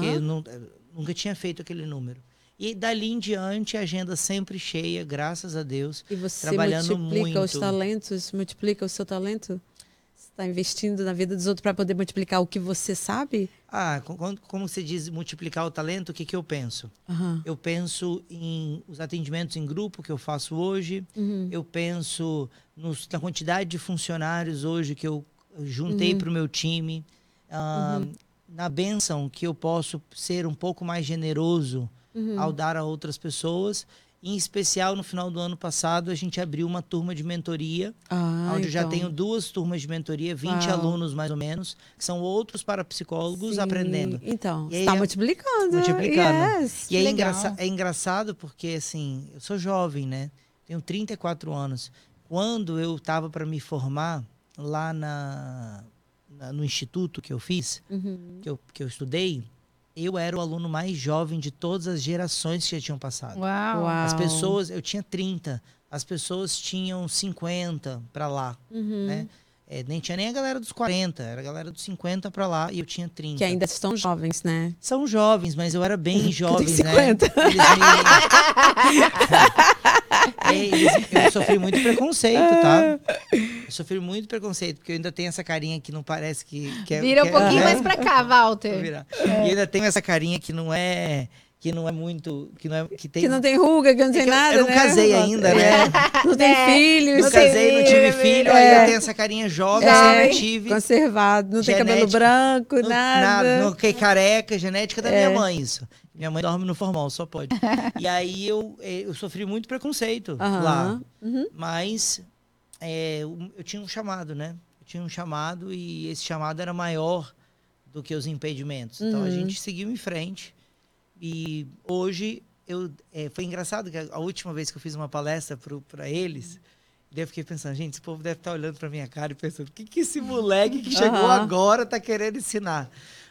Porque eu não- eu nunca tinha feito aquele número. E dali em diante, a agenda sempre cheia, graças a Deus. E você trabalhando multiplica os muito. talentos, multiplica o seu talento? Está investindo na vida dos outros para poder multiplicar o que você sabe? Ah, como você diz multiplicar o talento, o que, que eu penso? Aham. Eu penso em os atendimentos em grupo que eu faço hoje. Uhum. Eu penso nos- na quantidade de funcionários hoje que eu juntei Uhum. para o meu time. ah, Na bênção que eu posso ser um pouco mais generoso Uhum. ao dar a outras pessoas. Em especial, no final do ano passado, a gente abriu uma turma de mentoria, Ah, onde eu já então. tenho duas turmas de mentoria, 20 Uau. alunos mais ou menos, que são outros parapsicólogos Sim. aprendendo. Então, está multiplicando. multiplicando. Yes. E é, engraça- é engraçado porque, assim, eu sou jovem, né? Tenho 34 anos. Quando eu estava para me formar lá na, na- no instituto que eu fiz, Uhum. que eu, que eu estudei, eu era o aluno mais jovem de todas as gerações que já tinham passado. Uau. Uau. As pessoas, eu tinha 30, as pessoas tinham 50 para lá, Uhum. né? É, nem tinha nem a galera dos 40, era a galera dos 50 para lá e eu tinha 30. Que ainda estão jovens, né? São jovens, mas eu era bem jovem, 50. né? Eles me... É, Eu sofri muito preconceito, tá? Eu sofri muito preconceito, porque eu ainda tenho essa carinha que não parece que, que é... Vira que um é- pouquinho né? mais pra cá, Vou Walter. virar. E ainda tenho essa carinha que não é... Que não é muito... Que não, é, que tem, Que não tem ruga, que não tem é que eu- nada, Eu não né? casei ainda, né? Não tem É. filhos. Não casei, não tive filho, filho, é. aí eu tenho essa carinha jovem, Jovem. sempre tive. Conservado, não tem cabelo Genética. branco, Não- nada. Não fiquei careca, genética da É. minha mãe, isso. Minha mãe dorme no formal, só pode. e aí eu, eh, eu sofri muito preconceito Aham. lá. Uhum. Mas eh, eu eu tinha um chamado, né? Eu tinha um chamado e esse chamado era maior do que os impedimentos. Então a Uhum. gente seguiu em frente. E hoje eu eh, foi engraçado que a, a última vez que eu fiz uma palestra para eles, daí eu fiquei pensando, gente, esse povo deve estar olhando para minha cara e pensando, o que, que esse moleque que chegou Aham. agora tá querendo ensinar?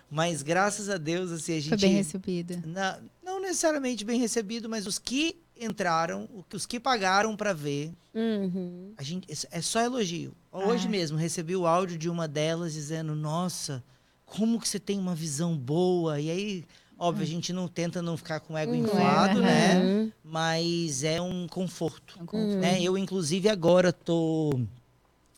Mas graças a Deus, assim, a gente. Foi bem recebida. Na- não necessariamente bem recebido, mas os que entraram, os que pagaram para ver, Uhum. a gente, é só elogio. Hoje Ah. mesmo recebi o áudio de uma delas dizendo: Nossa, como que você tem uma visão boa? E aí, óbvio, a gente não tenta não ficar com o ego Uhum. inflado, né? Uhum. Mas é um conforto. Um conforto. né? Eu, inclusive, agora tô.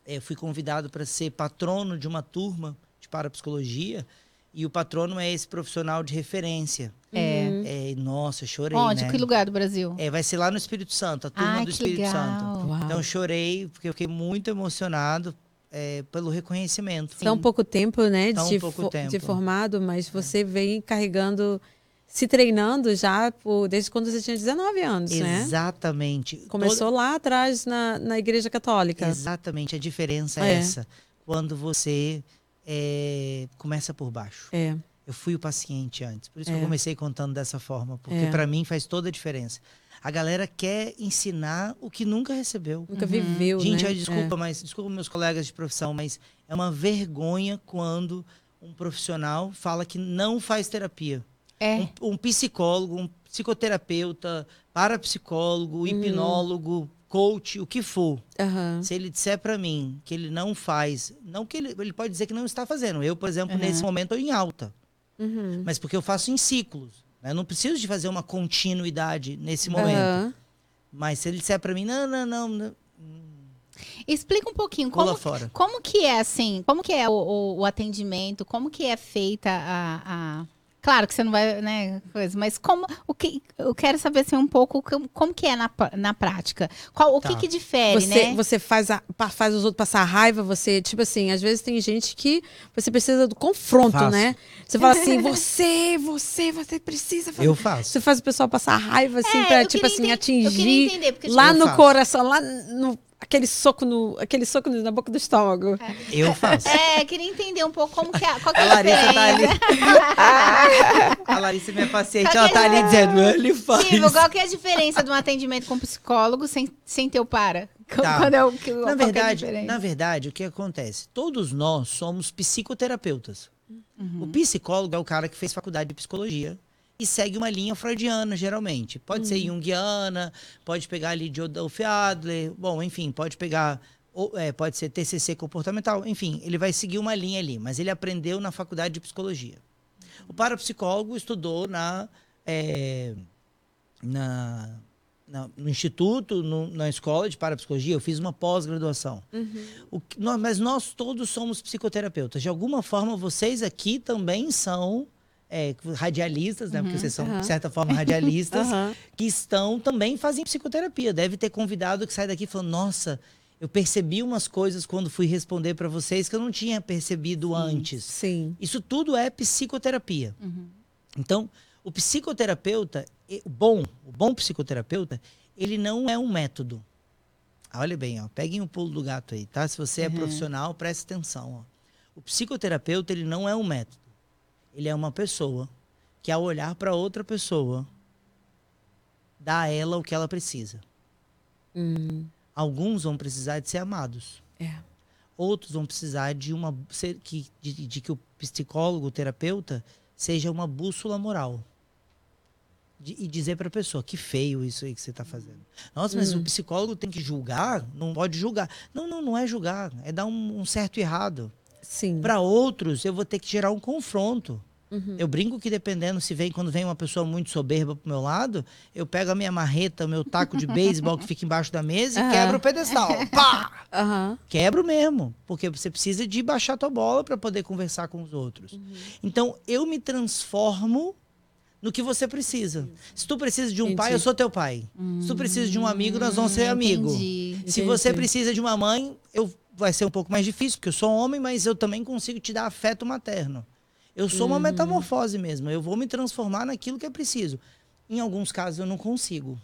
eh, fui convidado para ser patrono de uma turma de parapsicologia. E o patrono é esse profissional de referência. É. Uhum. É, nossa, eu chorei, Onde? né? Que lugar do Brasil? É, vai ser lá no Espírito Santo, a turma Ai, do Espírito legal. Santo. Uau. Então chorei porque eu fiquei muito emocionado é, pelo reconhecimento. Tão pouco tempo, né? Tão de, pouco fo- tempo. de formado, mas você vem carregando, se treinando já por, desde quando você tinha 19 anos, né? Exatamente. Começou lá atrás na, na Igreja Católica. Exatamente, a diferença é, É. essa. Quando você é, começa por baixo. É. Eu fui o paciente antes. Por isso que É. eu comecei contando dessa forma. Porque É. pra mim faz toda a diferença. A galera quer ensinar o que nunca recebeu. Nunca viveu, Gente, né? ai, desculpa, mas desculpa meus colegas de profissão, mas é uma vergonha quando um profissional fala que não faz terapia. É. Um, um psicólogo, um psicoterapeuta, parapsicólogo, hipnólogo, coach, o que for. É. Aham. Se ele disser pra mim que ele não faz, não que ele, ele pode dizer que não está fazendo. Eu, por exemplo, nesse momento estou em alta, Uhum. mas porque eu faço em ciclos. Né? Eu não preciso de fazer uma continuidade nesse momento. Aham. Mas se ele disser pra mim, não, não, não, não Explica um pouquinho como, fora. como que é assim, como que é o, o- o atendimento, como que é feita a, a- Claro que você não vai, né, coisa, mas como, o que, eu quero saber assim, um pouco como, como que é na, na prática. Qual, o que Tá. que difere, Você, né? você faz, a- faz os outros passar raiva, você, tipo assim, às vezes tem gente que você precisa do confronto, Faço. né? Você fala assim, você, você, você precisa fazer. Eu faço. Você faz o pessoal passar raiva, assim, É, pra, eu tipo assim, enten- eu queria atingir entender, porque, lá Eu no faço. coração, lá no. Aquele soco no. Aquele soco na boca do estômago. Eu faço. É, queria entender um pouco como que é, qual que é A a Larissa tá ali. diferença. A Larissa, minha paciente, Qual ela que tá é? ali dizendo, ele faz. Tipo, qual que é a diferença de um atendimento com psicólogo sem, sem ter o para? Tá. Quando é o que, Na é verdade, diferença? na verdade, o que acontece? Todos nós somos psicoterapeutas. O psicólogo é o cara que fez faculdade de psicologia e segue uma linha freudiana, geralmente. Pode ser junguiana, pode pegar ali de Adolf Adler, bom, enfim, pode pegar, ou, é, pode ser TCC comportamental, enfim, ele vai seguir uma linha ali, mas ele aprendeu na faculdade de psicologia. O parapsicólogo estudou na, é, na, na- no instituto, no- na escola de parapsicologia, eu fiz uma pós-graduação. O nós- mas nós todos somos psicoterapeutas. De alguma forma, vocês aqui também são é, radialistas, né? Porque vocês são, Aham. de certa forma, radialistas, Aham. que estão também fazem psicoterapia. Deve ter convidado que sai daqui falando, nossa, eu percebi umas coisas quando fui responder para vocês que eu não tinha percebido antes. Sim. Isso tudo é psicoterapia. Uhum. Então, o psicoterapeuta, o bom, o bom psicoterapeuta, ele não é um método. Olha bem, ó, peguem o pulo do gato aí, tá? Se você é Uhum. profissional, preste atenção. Ó. O psicoterapeuta, ele não é um método. Ele é uma pessoa que, ao olhar para outra pessoa, dá a ela o que ela precisa. Hum, Alguns vão precisar de ser amados. é. Outros vão precisar de uma ser- que, de, de que o psicólogo, o terapeuta, seja uma bússola moral. De- e dizer para a pessoa que feio isso aí que você está fazendo. Nossa, mas o psicólogo tem que julgar? Não pode julgar. Não, não, não é julgar. É dar um, um certo e errado. Sim. Para outros, eu vou ter que gerar um confronto. Uhum. Eu brinco que dependendo se vem quando vem uma pessoa muito soberba pro meu lado, eu pego a minha marreta, meu taco de beisebol que fica embaixo da mesa e quebro o pedestal. Pá! Aham. Quebro mesmo, porque você precisa de baixar tua bola para poder conversar com os outros. Uhum. Então, eu me transformo no que você precisa. Se tu precisa de um pai, Entendi. eu sou teu pai. Se tu precisa de um amigo, nós vamos ser amigo. Entendi. Se você precisa de uma mãe, eu vai ser um pouco mais difícil, porque eu sou homem, mas eu também consigo te dar afeto materno. Eu sou Uhum. uma metamorfose mesmo. Eu vou me transformar naquilo que é preciso. Em alguns casos eu não consigo.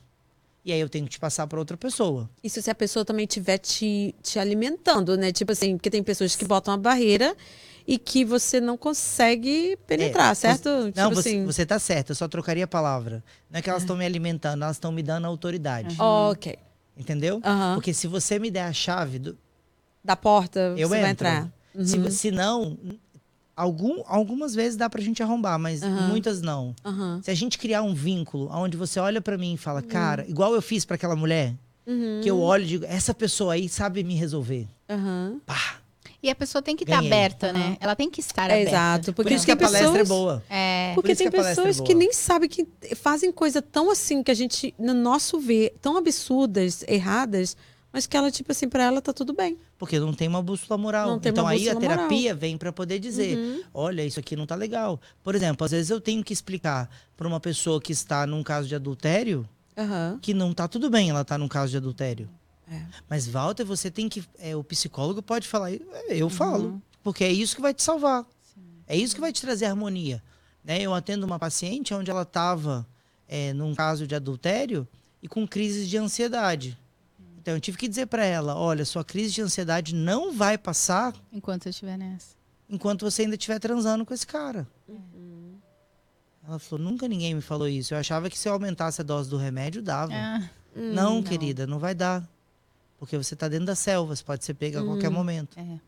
E aí eu tenho que te passar para outra pessoa. Isso se a pessoa também estiver te, te alimentando, né? Tipo assim, porque tem pessoas que botam a barreira e que você não consegue penetrar, É, certo? você- tipo não, você, assim. você tá certo, eu só trocaria a palavra. Não é que elas estão me alimentando, elas estão me dando autoridade. Ok. Entendeu? Aham. Porque se você me der a chave, do, Da porta, eu você entro. vai entrar. Se, Uhum. se não, algum, algumas vezes dá pra gente arrombar, mas Aham. muitas não. Aham. Se a gente criar um vínculo onde você olha pra mim e fala, cara, igual eu fiz pra aquela mulher, Uhum. que eu olho e digo, essa pessoa aí sabe me resolver. Pá. E a pessoa tem que estar Ganhei. aberta, né? Ela tem que estar É, aberta. exato. Por Porque isso que a palestra pessoas- é boa. É. Por Porque tem que é pessoas que boa. nem sabem que fazem coisa tão assim que a gente, no nosso ver, tão absurdas, erradas, mas que ela, tipo assim, pra ela tá tudo bem. Porque não tem uma bússola moral. Então aí a bússola moral. terapia vem pra poder dizer, Uhum. olha, isso aqui não tá legal. Por exemplo, às vezes eu tenho que explicar pra uma pessoa que está num caso de adultério Aham. que não tá tudo bem ela tá num caso de adultério. É. Mas Walter, você tem que, é, o psicólogo pode falar, é, eu Uhum. falo, porque é isso que vai te salvar. É isso que vai te trazer harmonia. Né? Eu atendo uma paciente onde ela estava num caso de adultério e com crises de ansiedade. Então eu tive que dizer para ela, olha, sua crise de ansiedade não vai passar Enquanto eu estiver nessa. enquanto você ainda estiver transando com esse cara. Ela falou, nunca ninguém me falou isso. Eu achava que se eu aumentasse a dose do remédio, dava. Ah, Hum, não, querida, não vai dar. Porque você está dentro da selva, você pode ser pega a qualquer momento. é.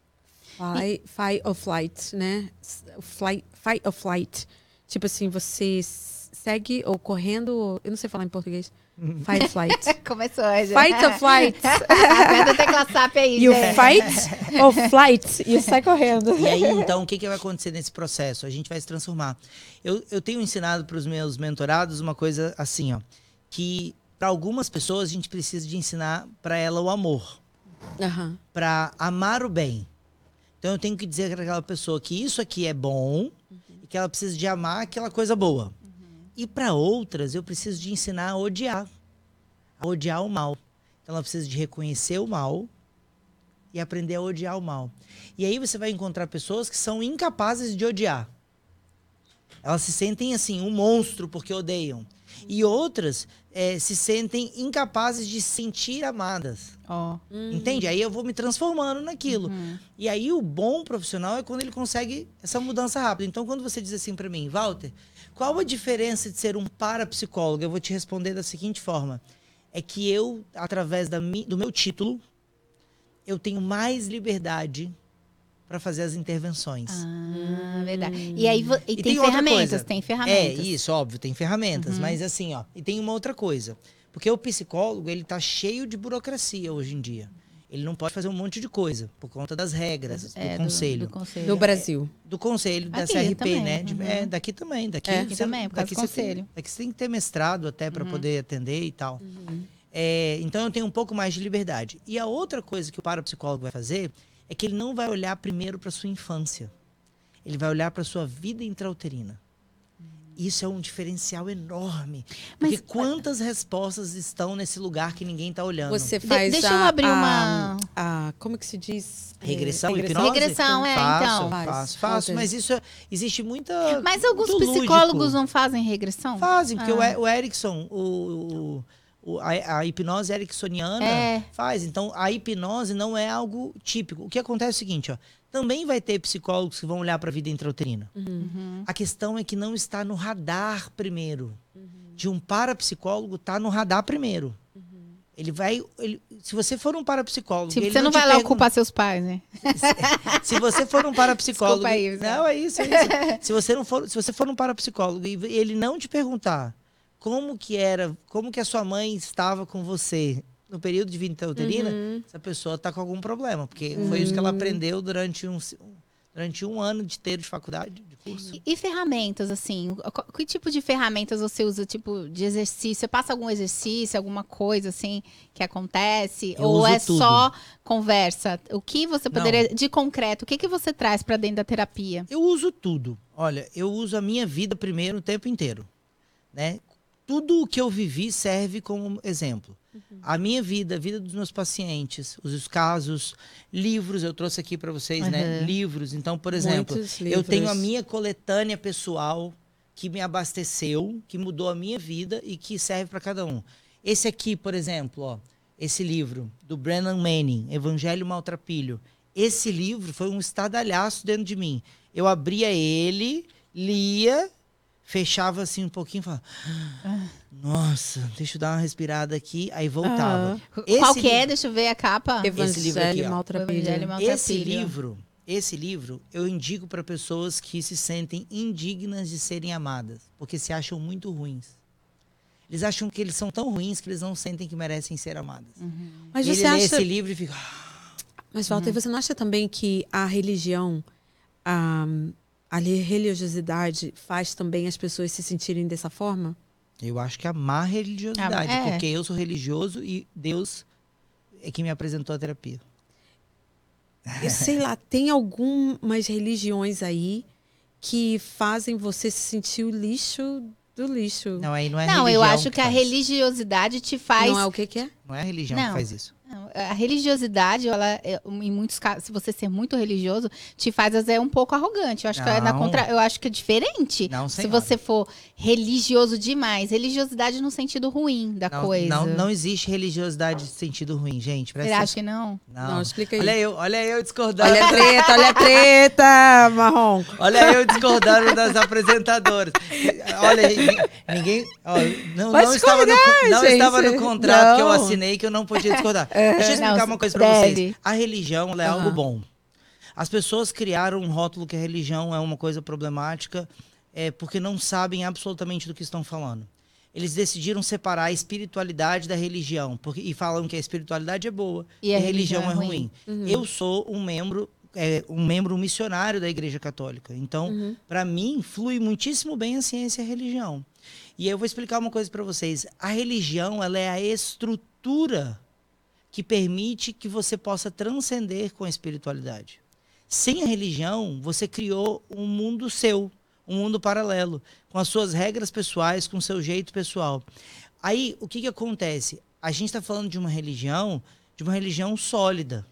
Fight, fight or flight, né? Flight, fight or flight. Tipo assim, você segue ou correndo. Eu não sei falar em português. Fight or flight. Começou hoje. fight or flight. Aperta a tecla SAP aí, You gente. fight or flight. E sai correndo. E aí, então, o que, que vai acontecer nesse processo? A gente vai se transformar. Eu, eu tenho ensinado para os meus mentorados uma coisa assim, ó. Que para algumas pessoas a gente precisa de ensinar para ela o amor. Aham. para amar o bem. Então eu tenho que dizer para aquela pessoa que isso aqui é bom e que ela precisa de amar aquela coisa boa. E para outras eu preciso de ensinar a odiar, a odiar o mal. Então ela precisa de reconhecer o mal e aprender a odiar o mal. E aí você vai encontrar pessoas que são incapazes de odiar. Elas se sentem assim, um monstro porque odeiam. E outras eh, se sentem incapazes de sentir amadas. Ó. Entende? Aí eu vou me transformando naquilo. E aí o bom profissional é quando ele consegue essa mudança rápida. Então, quando você diz assim para mim, Walter, qual a diferença de ser um parapsicólogo? Eu vou te responder da seguinte forma: é que eu, através da do meu título, eu tenho mais liberdade para fazer as intervenções. Ah, verdade. E aí e, E tem, tem outra ferramentas, coisa. tem É, ferramentas. isso, óbvio, tem ferramentas, Uhum. mas assim, ó, e tem uma outra coisa. Porque o psicólogo, ele tá cheio de burocracia hoje em dia. Ele não pode fazer um monte de coisa por conta das regras do, É, conselho. Do, conselho. No Brasil. do conselho da Aqui CRP, também, né? De- uhum. é, daqui também. Daqui, É. Aqui você- também, por causa daqui do você tem- conselho. daqui você tem que ter mestrado até para Uhum. poder atender e tal. É, então eu tenho um pouco mais de liberdade. E a outra coisa que o parapsicólogo vai fazer é que ele não vai olhar primeiro para sua infância. Ele vai olhar para sua vida intrauterina. Isso é um diferencial enorme. Porque Mas- quantas respostas estão nesse lugar que ninguém está olhando? Você De- faz deixa a, eu abrir a- uma- a- como que se diz? É, Regressão, hipnose? Regressão, é, faço, então. Faz, Faço, faz. faço. Mas isso é- existe muita. Mas alguns psicólogos lúdico. não fazem regressão? Fazem, porque Ah. o E- o Erickson, o, o- o- a, a hipnose ericksoniana É. faz. Então, a hipnose não é algo típico. O que acontece é o seguinte, ó. Também vai ter psicólogos que vão olhar para a vida intrauterina. Uhum. A questão é que não está no radar primeiro. De um parapsicólogo tá no radar primeiro. Ele vai. ele- se você for um parapsicólogo. Tipo, ele você não te vai lá pergun- ocupar seus pais, né? se você for um parapsicólogo. Aí, não, é isso, é isso. se, você não for, se você for um parapsicólogo e ele não te perguntar como que era, como que a sua mãe estava com você no período de vida intrauterina, Uhum. essa pessoa está com algum problema. Porque foi isso que ela aprendeu durante um, durante um ano de ter de faculdade, de curso. E, e ferramentas, assim? qu- Que tipo de ferramentas você usa, tipo, de exercício? Você passa algum exercício, alguma coisa, assim, que acontece? Eu Ou é tudo. só conversa? O que você Não. poderia, de concreto, o que, que você traz pra dentro da terapia? Eu uso tudo. Olha, eu uso a minha vida primeiro o tempo inteiro, né? Tudo o que eu vivi serve como exemplo. A minha vida, a vida dos meus pacientes, os casos, livros, eu trouxe aqui para vocês, né? Uhum. Livros. Então, por exemplo, eu tenho a minha coletânea pessoal que me abasteceu, que mudou a minha vida e que serve para cada um. Esse aqui, por exemplo, ó, esse livro do Brennan Manning, Evangelho Maltrapilho. Esse livro foi um estardalhaço dentro de mim. Eu abria ele, lia, fechava assim um pouquinho e falava: Nossa, deixa eu dar uma respirada aqui, aí voltava. Esse Qual que é? livro- Deixa eu ver a capa. Esse livro aqui, ó. Maltrapilho. Evangelho Mal- Esse Maltrapilho. livro, esse livro, eu indico para pessoas que se sentem indignas de serem amadas, porque se acham muito ruins. Eles acham que eles são tão ruins que eles não sentem que merecem ser amadas. Mas e você ele lê acha... esse livro e fica. "Ah, Mas, Walter, você não acha também que a religião, a, a religiosidade faz também as pessoas se sentirem dessa forma? Eu acho que é a má religiosidade, Ah, é. porque eu sou religioso e Deus é que me apresentou a terapia. Eu sei lá, tem algumas religiões aí que fazem você se sentir o lixo do lixo. Não, aí não é Não, religião eu acho que a faz. religiosidade te faz. Não é o que que é? Não é a religião Não. que faz isso. A religiosidade, ela, é, em muitos casos, se você ser muito religioso, te faz é um pouco arrogante. Eu acho que é na contra, eu acho que é diferente. Não, se você for religioso demais, religiosidade no sentido ruim da Não, coisa. não, não existe religiosidade de sentido ruim, gente. Você acha que não? Não. Não, explica aí. Olha eu, olha eu discordando. Olha a treta, olha a treta, Marrom. Olha eu discordando das apresentadoras. Olha, ni- ninguém. não não, estava no, não gente. estava no contrato que eu assinei que eu não podia discordar. Deixa eu explicar Não, uma coisa pra deve. vocês. A religião ela é Aham. algo bom. As pessoas criaram um rótulo que a religião é uma coisa problemática é, porque não sabem absolutamente do que estão falando. Eles decidiram separar a espiritualidade da religião porque, e falam que a espiritualidade é boa E a religião, religião é é ruim. Uhum. Eu sou um membro, é, um membro missionário da Igreja Católica. Então, Uhum. para mim, flui muitíssimo bem a ciência e a religião. E aí eu vou explicar uma coisa para vocês. A religião, ela é a estrutura que permite que você possa transcender com a espiritualidade. Sem a religião, você criou um mundo seu, um mundo paralelo, com as suas regras pessoais, com o seu jeito pessoal. Aí, o que, que acontece? A gente está falando de uma religião, de uma religião sólida.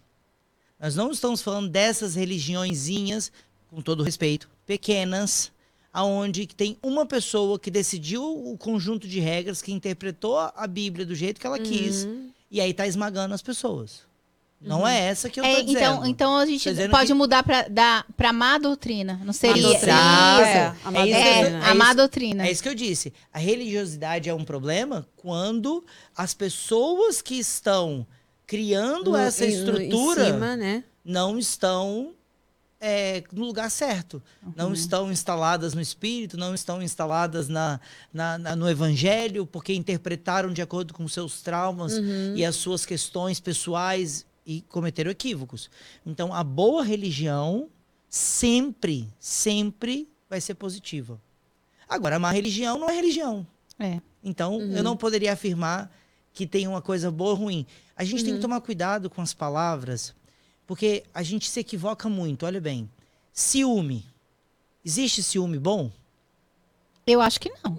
Nós não estamos falando dessas religiõezinhas, com todo respeito, pequenas, aonde tem uma pessoa que decidiu o conjunto de regras, que interpretou a Bíblia do jeito que ela quis, Uhum. e aí está esmagando as pessoas. Não é essa que eu tô É, dizendo. então, então a gente pode que- mudar para da pra má doutrina. Não seria doutrina. isso? É, a má É isso que eu É, doutrina. é a má isso- doutrina. É isso que eu disse. A religiosidade é um problema quando as pessoas que estão criando No- essa estrutura Em cima, né? não estão é, no lugar certo. Não estão instaladas no Espírito, não estão instaladas na, na- na- no Evangelho, porque interpretaram de acordo com seus traumas e as suas questões pessoais e cometeram equívocos. Então, a boa religião sempre, sempre vai ser positiva. Agora, a má religião não é religião. É. Então, eu não poderia afirmar que tem uma coisa boa ou ruim. A gente tem que tomar cuidado com as palavras, porque a gente se equivoca muito. Olha bem, ciúme. Existe ciúme bom? Eu acho que não.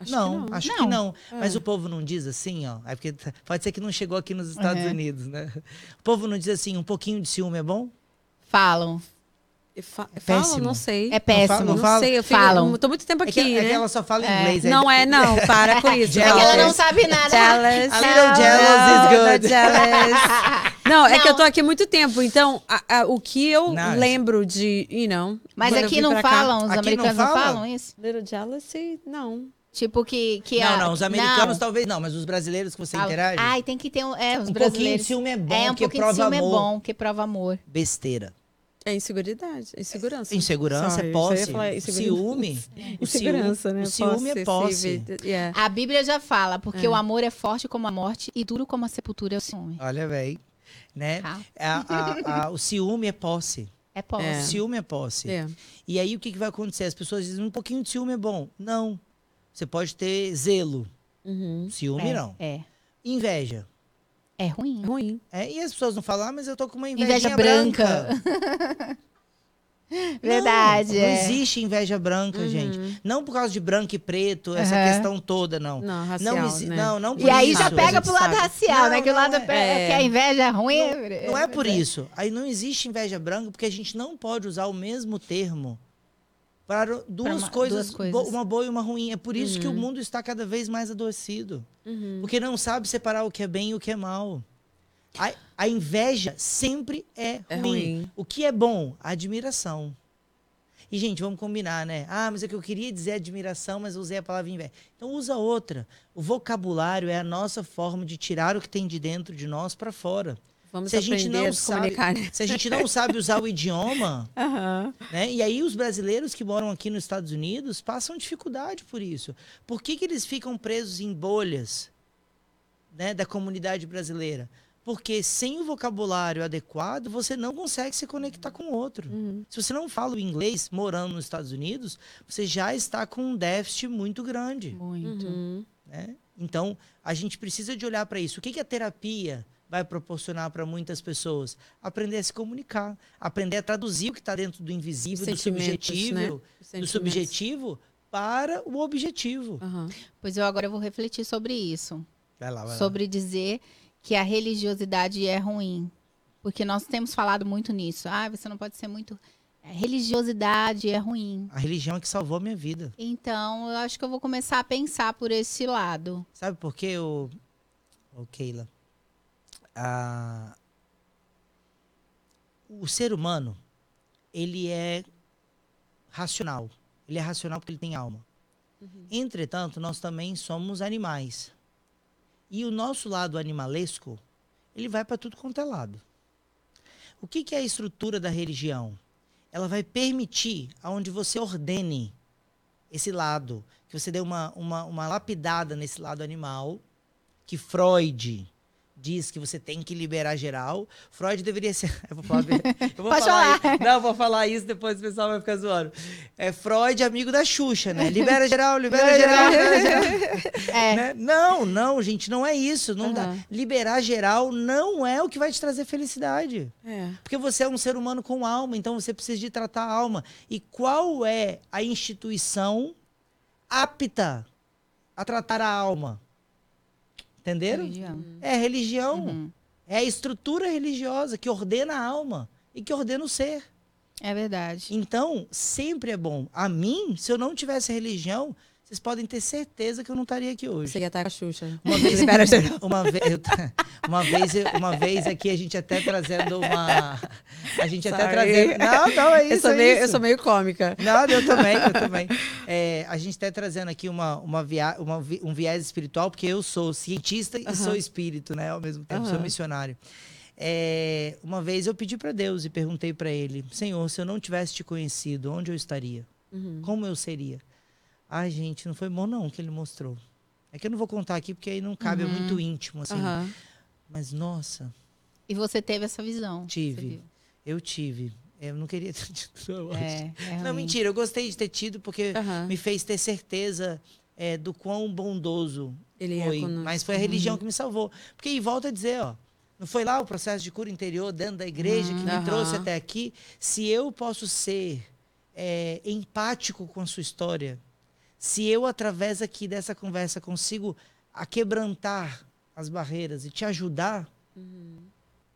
Acho que não, acho que Não. não. Mas o povo não diz assim, ó. É porque t- pode ser que não chegou aqui nos Estados Uhum. Unidos, né? O povo não diz assim, um pouquinho de ciúme é bom? Falam. Fa É falo, péssimo. não sei. É péssimo. Não não fala? sei, eu fico, Falam. tô muito tempo É aqui, que, é né? que ela só fala É. inglês. aí- Não é, não, para com isso. É que ela não sabe nada. Jealous. A little jealous is good. Not jealous. Não, é que Não. eu tô aqui há muito tempo, então a- a- o que eu Não, lembro de, you know... Mas aqui não cá- falam, os Aqui não americanos não, fala? falam isso? Little jealousy? Não. Tipo que. que Não, a- não, os que- americanos não. talvez não, mas os brasileiros que você Falam. interage, Ai, tem que ter um. É, os um pouquinho de ciúme é bom, é, um porque pouquinho de prova ciúme amor. é bom, que prova amor. Besteira. É inseguridade, insegurança. Insegurança Sorry, é eu só ia posse. falar O insegurança. ciúme. O Insegurança, ciúme, né? O ciúme é posse. civil- yeah. A Bíblia já fala, porque o amor é forte como a morte e duro como a sepultura é o ciúme. Olha, velho. Né? Tá? A- a- a- o ciúme é posse. É posse. É. O ciúme é posse. É. E aí o que, que vai acontecer? As pessoas dizem um pouquinho de ciúme é bom. Não. Você pode ter zelo. Uhum. Ciúme É, não. É. Inveja. É ruim. É ruim. É, e as pessoas não falam, ah, mas eu tô com uma Inveja inveja branca. Verdade. Não, não é. existe inveja branca, gente. Não por causa de branco e preto, essa Uhum. questão toda, não. Não, racial, não, né? não, não E aí isso. já pega pro lado sabe. racial, Não, né? Que o lado é- é, que a inveja é ruim. Não é por isso. Aí não existe inveja branca, porque a gente não pode usar o mesmo termo para duas, uma- coisas, duas coisas. uma boa e uma ruim. É por isso que o mundo está cada vez mais adoecido. Porque não sabe separar o que é bem e o que é mal. A, a inveja sempre é ruim. É ruim. O que é bom? A admiração. E, gente, vamos combinar, né? Ah, mas é que eu queria dizer admiração, mas usei a palavra inveja. Então, usa outra. O vocabulário é a nossa forma de tirar o que tem de dentro de nós para fora. Vamos Se a gente não a se sabe- né? Se a gente não sabe usar o idioma, Aham. né? E aí os brasileiros que moram aqui nos Estados Unidos passam dificuldade por isso. Por que, que eles ficam presos em bolhas né, da comunidade brasileira? Porque sem o vocabulário adequado, você não consegue se conectar com o outro. Se você não fala o inglês morando nos Estados Unidos, você já está com um déficit muito grande. Muito. Uhum. né? Então, a gente precisa de olhar para isso. O que, que a terapia vai proporcionar para muitas pessoas? Aprender a se comunicar, aprender a traduzir o que está dentro do invisível, do Sentimentos, subjetivo, né? Do subjetivo para o objetivo. Aham. Pois eu agora vou refletir sobre isso. Vai lá, vai sobre dizer que a religiosidade é ruim. Porque nós temos falado muito nisso. Ah, você não pode ser muito. a Religiosidade é ruim. lá. A religião é que salvou a minha vida. Então, eu acho que eu vou começar a pensar por esse lado. Sabe por quê, ô, ô Keila? Ah, o ser humano, ele é racional. Ele é racional porque ele tem alma. Entretanto, nós também somos animais. E o nosso lado animalesco, ele vai para tudo quanto é lado. O que, que é a estrutura da religião? Ela vai permitir aonde você ordene esse lado, que você dê uma, uma, uma lapidada nesse lado animal, que Freud diz que você tem que liberar geral. Freud deveria ser. Eu vou falar. Eu vou falar, falar. Não, vou falar isso, depois o pessoal vai ficar zoando. É Freud, amigo da Xuxa, né? Libera geral, libera geral, libera geral. É. Né? Não, não, gente, não é isso. Não dá. Aham. Liberar geral não é o que vai te trazer felicidade. É. Porque você é um ser humano com alma, então você precisa de tratar a alma. E qual é a instituição apta a tratar a alma? Entenderam? Religião. É religião. Uhum. É a estrutura religiosa que ordena a alma e que ordena o ser. É verdade. Então, sempre é bom. A mim, se eu não tivesse religião, vocês podem ter certeza que eu não estaria aqui hoje. Você ia estar com a Xuxa. Uma vez, uma vez, eu- uma vez, eu- uma vez aqui a gente até trazendo uma, a gente até Sorry. trazendo, não, não é Eu isso, sou, é meio, isso. eu sou meio cômica. Não, eu também, eu também. É, a gente está trazendo aqui uma, uma, via, uma um viés espiritual, porque eu sou cientista e Aham. sou espírito, né? Ao mesmo tempo, sou Aham. missionário. É, uma vez eu pedi para Deus e perguntei para Ele: Senhor, se eu não tivesse te conhecido, onde eu estaria? Uhum. Como eu seria? Ai, gente, não foi bom não que Ele mostrou. É que eu não vou contar aqui porque aí não cabe, é muito íntimo, assim. Aham. Mas, nossa, E você teve essa visão. Tive. eu tive. Eu não queria ter tido, não, eu acho. É, é Não, mentira, eu gostei de ter tido porque Aham. me fez ter certeza é, do quão bondoso Ele é foi. Mas foi a religião que me salvou. Porque, e volta a dizer, ó, não foi lá o processo de cura interior dentro da igreja que me Aham. trouxe até aqui? Se eu posso ser é, empático com a sua história, se eu, através aqui dessa conversa, consigo aquebrantar as barreiras e te ajudar,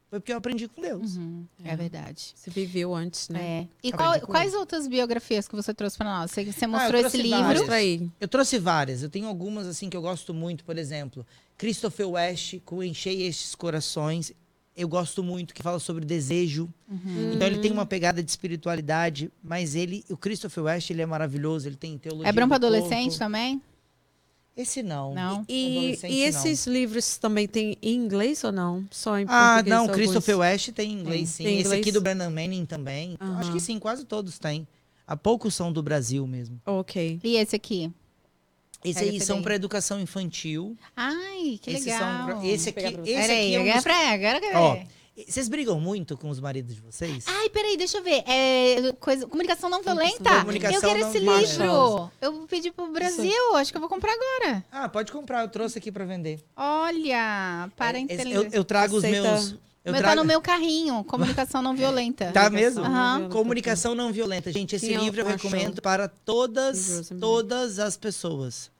foi porque eu aprendi com Deus. Uhum, é. É. verdade. Você viveu antes, né? É. E qual- quais outras biografias que você trouxe para nós? Você, você Ah, eu mostrou esse trouxe livro. várias. Eu trouxe várias. Eu tenho algumas assim que eu gosto muito, por exemplo, Christopher West com Enchei Estes Corações. Eu gosto muito que fala sobre desejo. Uhum. Então ele tem uma pegada de espiritualidade, mas ele, o Christopher West, ele é maravilhoso, ele tem teologia É do adolescente corpo. também? Esse não. Não. E, e não. esses livros também tem em inglês ou não? Só em Ah, português? não, alguns? Christopher West tem em inglês, sim. Tem Esse inglês? aqui do Brennan Manning também. Aham. Acho que sim, quase todos têm. Há poucos são do Brasil mesmo. Ok. E esse aqui? Esse aí são para educação infantil. Ai, que Esses legal. são pra- esse aqui, esse Peraí, aqui é um dos- pra- agora eu quero Ó, vocês brigam muito com os maridos de vocês? Ai, peraí, deixa eu ver. É, coisa, comunicação não violenta. Comunicação eu quero não esse livro. Eu pedi pro Brasil, acho que eu vou comprar agora. Ah, pode comprar, eu trouxe aqui para vender. Olha, para É, entender. eu, eu trago os Aceita- meus. Eu Meu trago... tá no meu carrinho, comunicação não violenta. Tá mesmo? Aham. Comunicação não violenta. Gente, esse Quem o- livro eu achou? recomendo para todas, todas as pessoas.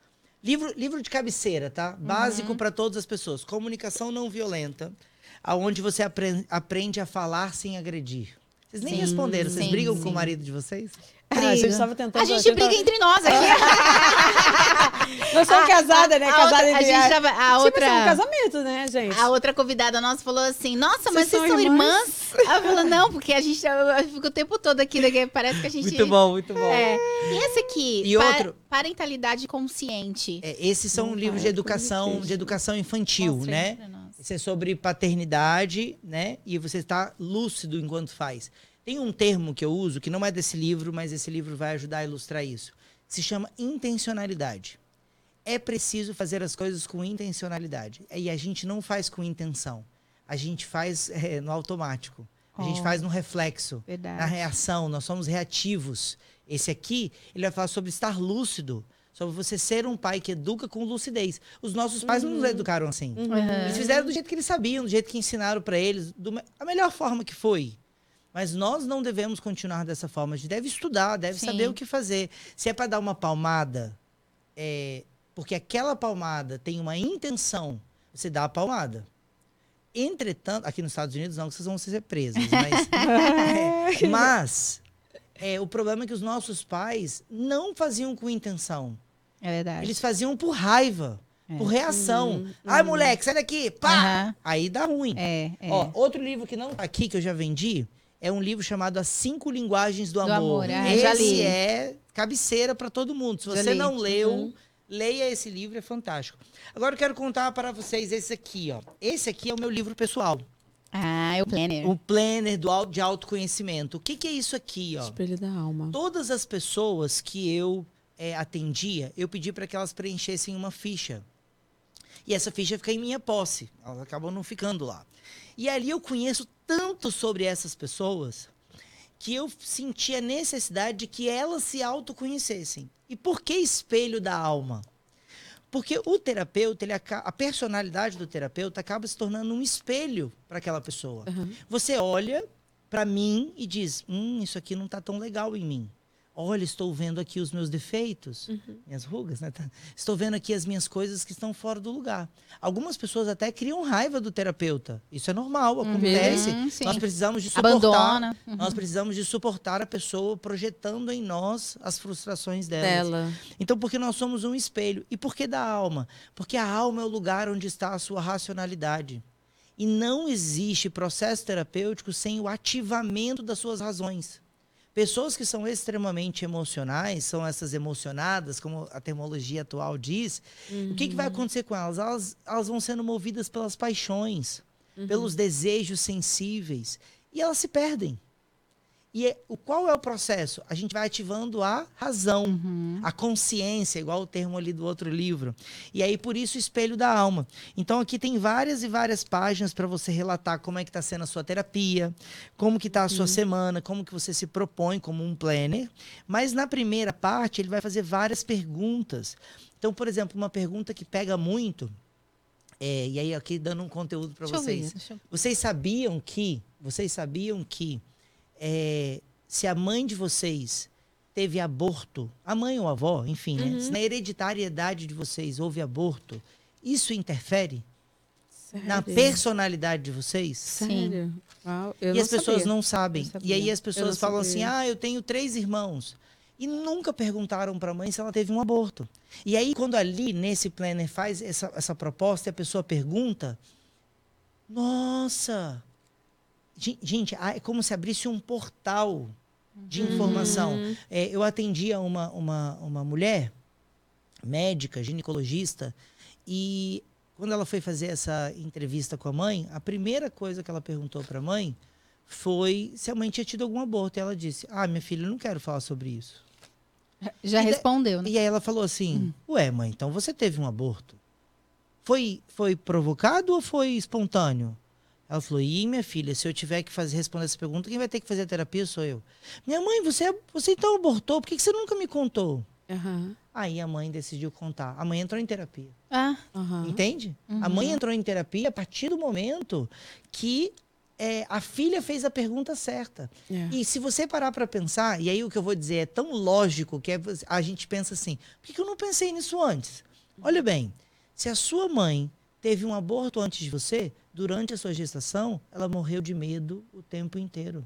Livro, livro de cabeceira, tá? Básico para todas as pessoas. Comunicação não violenta, aonde você apre- aprende a falar sem agredir. Vocês nem Sim, responderam. Vocês sim, brigam sim. com o marido de vocês? Ah, a gente Briga. estava tentando. A gente briga entre nós aqui. Nós somos casadas, né? A Casada outra- a entre gente tava- a Tipo, outra- é um casamento, né, gente? A outra convidada nossa falou assim: Nossa, mas Vocês vocês são são irmãs? Ela falou: Não, porque a gente eu fico o tempo todo aqui, né, parece que a gente. bom, muito bom. É. E esse aqui? E outro? Parentalidade consciente. É, esses são Não livros de educação, communication. de educação infantil, Mostra né? Isso é sobre paternidade, né? E você está lúcido enquanto faz. Tem um termo que eu uso que não é desse livro, mas esse livro vai ajudar a ilustrar isso. Se chama intencionalidade. É preciso fazer as coisas com intencionalidade. E a gente não faz com intenção. A gente faz é, no automático. A gente faz no reflexo, Verdade. na reação. Nós somos reativos. Esse aqui, ele vai falar sobre estar lúcido. Sobre você ser um pai que educa com lucidez. Os nossos pais não nos educaram assim. Uhum. Eles fizeram do jeito que eles sabiam, do jeito que ensinaram para eles, do a melhor forma que foi. Mas nós não devemos continuar dessa forma. A gente deve estudar, deve Sim. saber o que fazer. Se é para dar uma palmada, é, porque aquela palmada tem uma intenção, você dá a palmada. Entretanto, aqui nos Estados Unidos não, vocês vão ser presos, mas, é, mas é, o problema é que os nossos pais não faziam com intenção. É verdade. Eles faziam por raiva, É. por reação. Uhum, Ai, moleque, sai daqui, pá! Aham. Aí dá ruim. É, é. Ó, outro livro que não tá aqui, que eu já vendi, é um livro chamado As Cinco Linguagens do Do Amor. Amor, ah, Esse é cabeceira para todo mundo. Se você não leu, Uhum. leia esse livro, é fantástico. Agora eu quero contar para vocês esse aqui, ó. Esse aqui é o meu livro pessoal. Ah, é o planner. O Planner do, de Autoconhecimento. O que, que é isso aqui, ó? Espelho da alma. Todas as pessoas que eu é, atendia, eu pedi para que elas preenchessem uma ficha. E essa ficha fica em minha posse. Elas acabam não ficando lá. E ali eu conheço tanto sobre essas pessoas que eu senti a necessidade de que elas se autoconhecessem. E por que espelho da alma? Porque o terapeuta, ele, a personalidade do terapeuta acaba se tornando um espelho para aquela pessoa. Uhum. Você olha para mim e diz: Hum, isso aqui não está tão legal em mim. Olha, estou vendo aqui os meus defeitos, Uhum. minhas rugas, né? Tá- Estou vendo aqui as minhas coisas que estão fora do lugar. Algumas pessoas até criam raiva do terapeuta. Isso é normal, acontece. Uhum. Nós precisamos de suportar. Abandona. Uhum. Nós precisamos de suportar a pessoa projetando em nós as frustrações delas. Dela. Então, porque nós somos um espelho. E por que da alma? Porque a alma é o lugar onde está a sua racionalidade. E não existe processo terapêutico sem o ativamento das suas razões. Pessoas que são extremamente emocionais, são essas emocionadas, como a termologia atual diz, o que, que vai acontecer com elas? elas? Elas vão sendo movidas pelas paixões. pelos desejos sensíveis. E elas se perdem. E é- o qual é o processo? A gente vai ativando a razão, a consciência, igual o termo ali do outro livro. E aí, por isso, o espelho da alma. Então, aqui tem várias e várias páginas para você relatar como é que está sendo a sua terapia, como que está a sua semana, como que você se propõe como um planner. Mas na primeira parte, ele vai fazer várias perguntas. Então, por exemplo, uma pergunta que pega muito, é, e aí aqui dando um conteúdo para vocês. ver, eu- Vocês sabiam que, vocês sabiam que é, se a mãe de vocês teve aborto, a mãe ou a avó, enfim, né? se na hereditariedade de vocês houve aborto, isso interfere na Sério? personalidade de vocês? Sério? Uau, eu e as pessoas sabia. não sabem. Não E aí as pessoas falam assim: sabia. ah, eu tenho três irmãos. E nunca perguntaram para a mãe se ela teve um aborto. E aí, quando ali, nesse planner, faz essa, essa proposta e a pessoa pergunta: Nossa! Gen- Gente, é como se abrisse um portal de informação. Uhum. É, eu atendia uma, uma, uma mulher, médica, ginecologista, e quando ela foi fazer essa entrevista com a mãe, a primeira coisa que ela perguntou para a mãe foi se a mãe tinha tido algum aborto. E ela disse: Ah, minha filha, eu não quero falar sobre isso. Já E da- respondeu, né? E aí ela falou assim: Ué, mãe, então você teve um aborto? Foi, foi provocado ou foi espontâneo? Ela falou: Ih, minha filha, se eu tiver que fazer, responder essa pergunta, quem vai ter que fazer a terapia sou eu. Minha mãe, você, você então abortou? Por que, que você nunca me contou? Aham, Aí a mãe decidiu contar. A mãe entrou em terapia. Ah, aham. Entende? A mãe entrou em terapia a partir do momento que é, a filha fez a pergunta certa. É. E se você parar para pensar, e aí o que eu vou dizer é tão lógico que é, a gente pensa assim: por que eu não pensei nisso antes? Olha bem, se a sua mãe teve um aborto antes de você, durante a sua gestação, ela morreu de medo o tempo inteiro.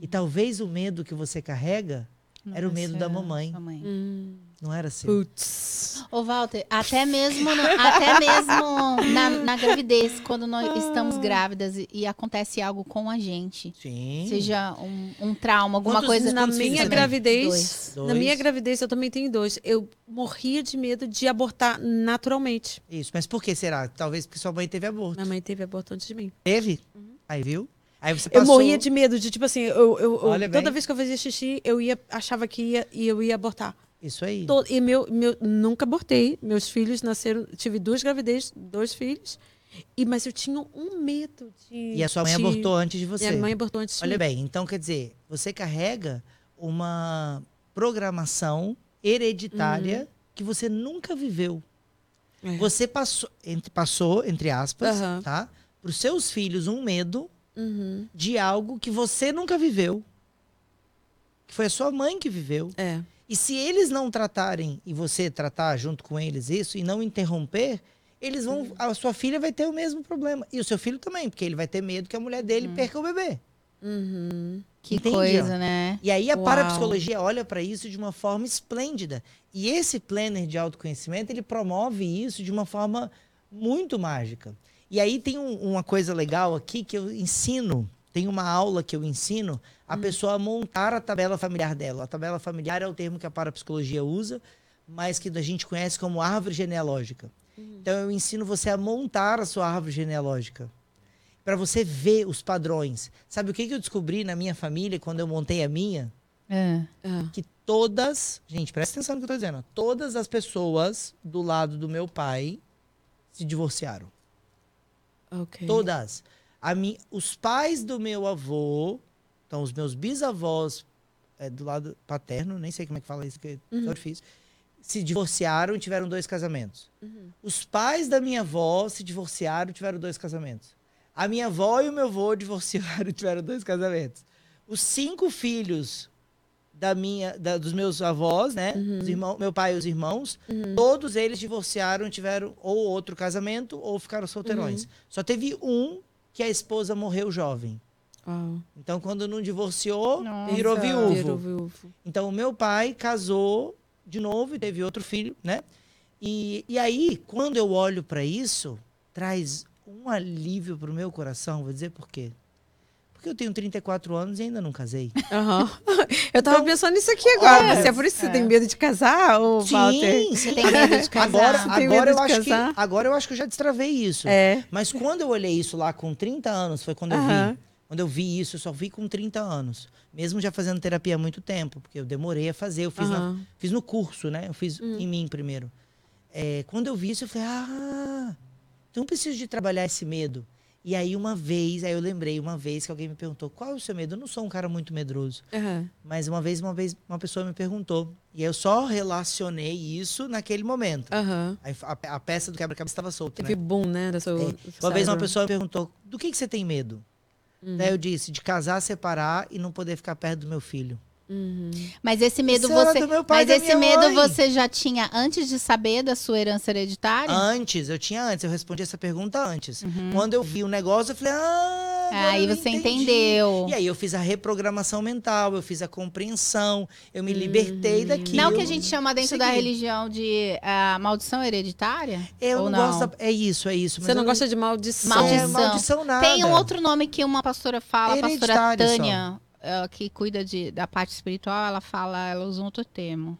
E talvez o medo que você carrega era o medo da mamãe, Sua mãe. Hum. não era seu. Putz. Ô, Walter, até mesmo, no- até mesmo na, na gravidez, quando nós estamos grávidas e, e acontece algo com a gente, Sim. seja um, um trauma, alguma Quantos- coisa. Na filhos minha tem? gravidez, Dois. na Dois. minha gravidez eu também tenho dois. Eu morria de medo de abortar naturalmente. Isso, mas por que será? Talvez porque sua mãe teve aborto. Minha mãe teve aborto antes de mim. Teve? Aí, viu? Aí você Eu passou... morria de medo de, tipo assim, eu, eu- eu- toda bem. vez que eu fazia xixi, eu ia, achava que ia e eu ia abortar. Isso aí. To- e meu, meu, nunca abortei. Meus filhos nasceram, tive duas gravidez, dois filhos. E, mas eu tinha um medo de. E a sua mãe de- abortou antes de você. Minha mãe abortou antes de Olha bem, então quer dizer, você carrega uma programação hereditária que você nunca viveu. É. Você passou, entre, passou, entre aspas, Aham. tá? Para os seus filhos um medo Uhum. de algo que você nunca viveu. Que foi a sua mãe que viveu. É. E se eles não tratarem e você tratar junto com eles isso e não interromper, eles vão, a sua filha vai ter o mesmo problema e o seu filho também, porque ele vai ter medo que a mulher dele perca o bebê. Uhum. Que Entende, coisa, ó? né? E aí a Uau. parapsicologia olha para isso de uma forma esplêndida. E esse planner de autoconhecimento, ele promove isso de uma forma muito mágica. E aí tem um- uma coisa legal aqui que eu ensino, tem uma aula que eu ensino a pessoa a montar a tabela familiar dela. A tabela familiar é o termo que a parapsicologia usa, mas que a gente conhece como árvore genealógica. Então eu ensino você a montar a sua árvore genealógica para você ver os padrões. Sabe o que que eu descobri na minha família quando eu montei a minha? É. É. que todas, gente, presta atenção no que eu tô dizendo, todas as pessoas do lado do meu pai se divorciaram. Ok. Todas. A mi, os pais do meu avô, então os meus bisavós é, do lado paterno, nem sei como é que fala isso, que é tão difícil, se divorciaram e tiveram dois casamentos. Os pais da minha avó se divorciaram e tiveram dois casamentos. A minha avó e o meu avô divorciaram e tiveram dois casamentos. Os cinco filhos da minha, da- dos meus avós, né? Os irmãos, meu pai e os irmãos, todos eles divorciaram e tiveram ou outro casamento ou ficaram solteirões. Só teve um que a esposa morreu jovem. Uau. Então, quando não divorciou, Nossa. virou viúvo. Virou viúvo. Então, o meu pai casou de novo e teve outro filho, né? E, e aí, quando eu olho para isso, traz um alívio para o meu coração. Vou dizer por quê. Porque eu tenho 34 anos e ainda não casei. Aham. Eu tava pensando nisso aqui agora. Você é por isso que você é. tem medo de casar, ou Walter? Sim, Você tem medo de casar? Agora, agora, eu de acho que, casar? agora eu acho que eu já destravei isso. É. Mas quando eu olhei isso lá com 30 anos, foi quando eu Aham. vi. Quando eu vi isso, eu só vi com 30 anos. Mesmo já fazendo terapia há muito tempo, porque eu demorei a fazer. Eu fiz, na- Aham. Hum. fiz no curso, né? Eu fiz em mim primeiro. É, quando eu vi isso, eu falei, ah, então eu preciso de trabalhar esse medo. E aí uma vez, aí eu lembrei uma vez que alguém me perguntou, qual é o seu medo? Eu não sou um cara muito medroso. Aham. Mas uma vez, uma vez, uma pessoa me perguntou. E eu só relacionei isso naquele momento. Aham. Aí a, a peça do quebra-cabeça estava solta, Teve né? boom, né? Da sua, É. Uma vez uma pessoa me perguntou, do que, que você tem medo? Uhum. Daí eu disse, de casar, separar e não poder ficar perto do meu filho. Uhum. Mas esse medo Isso você. pai Mas da esse medo mãe. você já tinha antes de saber da sua herança hereditária? Antes, eu tinha antes, eu respondi essa pergunta antes. Quando eu vi o negócio, eu falei, ah, Uhum. Aí eu você entendi. entendeu. E aí eu fiz a reprogramação mental, eu fiz a compreensão, eu me libertei daquilo. Não que a gente chama dentro da Segui. religião de ah, maldição hereditária? Eu Ou não, gosto da- É isso, é isso. Você não eu gosta de maldição. Maldição. É, maldição nada. Tem um outro nome que uma pastora fala, a pastora Hereditário só. Eh, que cuida de, da parte espiritual, ela fala, ela usa um outro termo.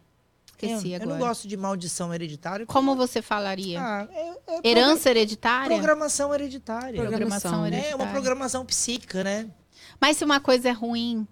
Esqueci É, eu, agora. Eu não gosto de maldição hereditária. Como você falaria? Ah, é, é Herança hereditária? Programação hereditária. Programação Programação. hereditária. É uma programação psíquica, né? Mas se uma coisa é ruim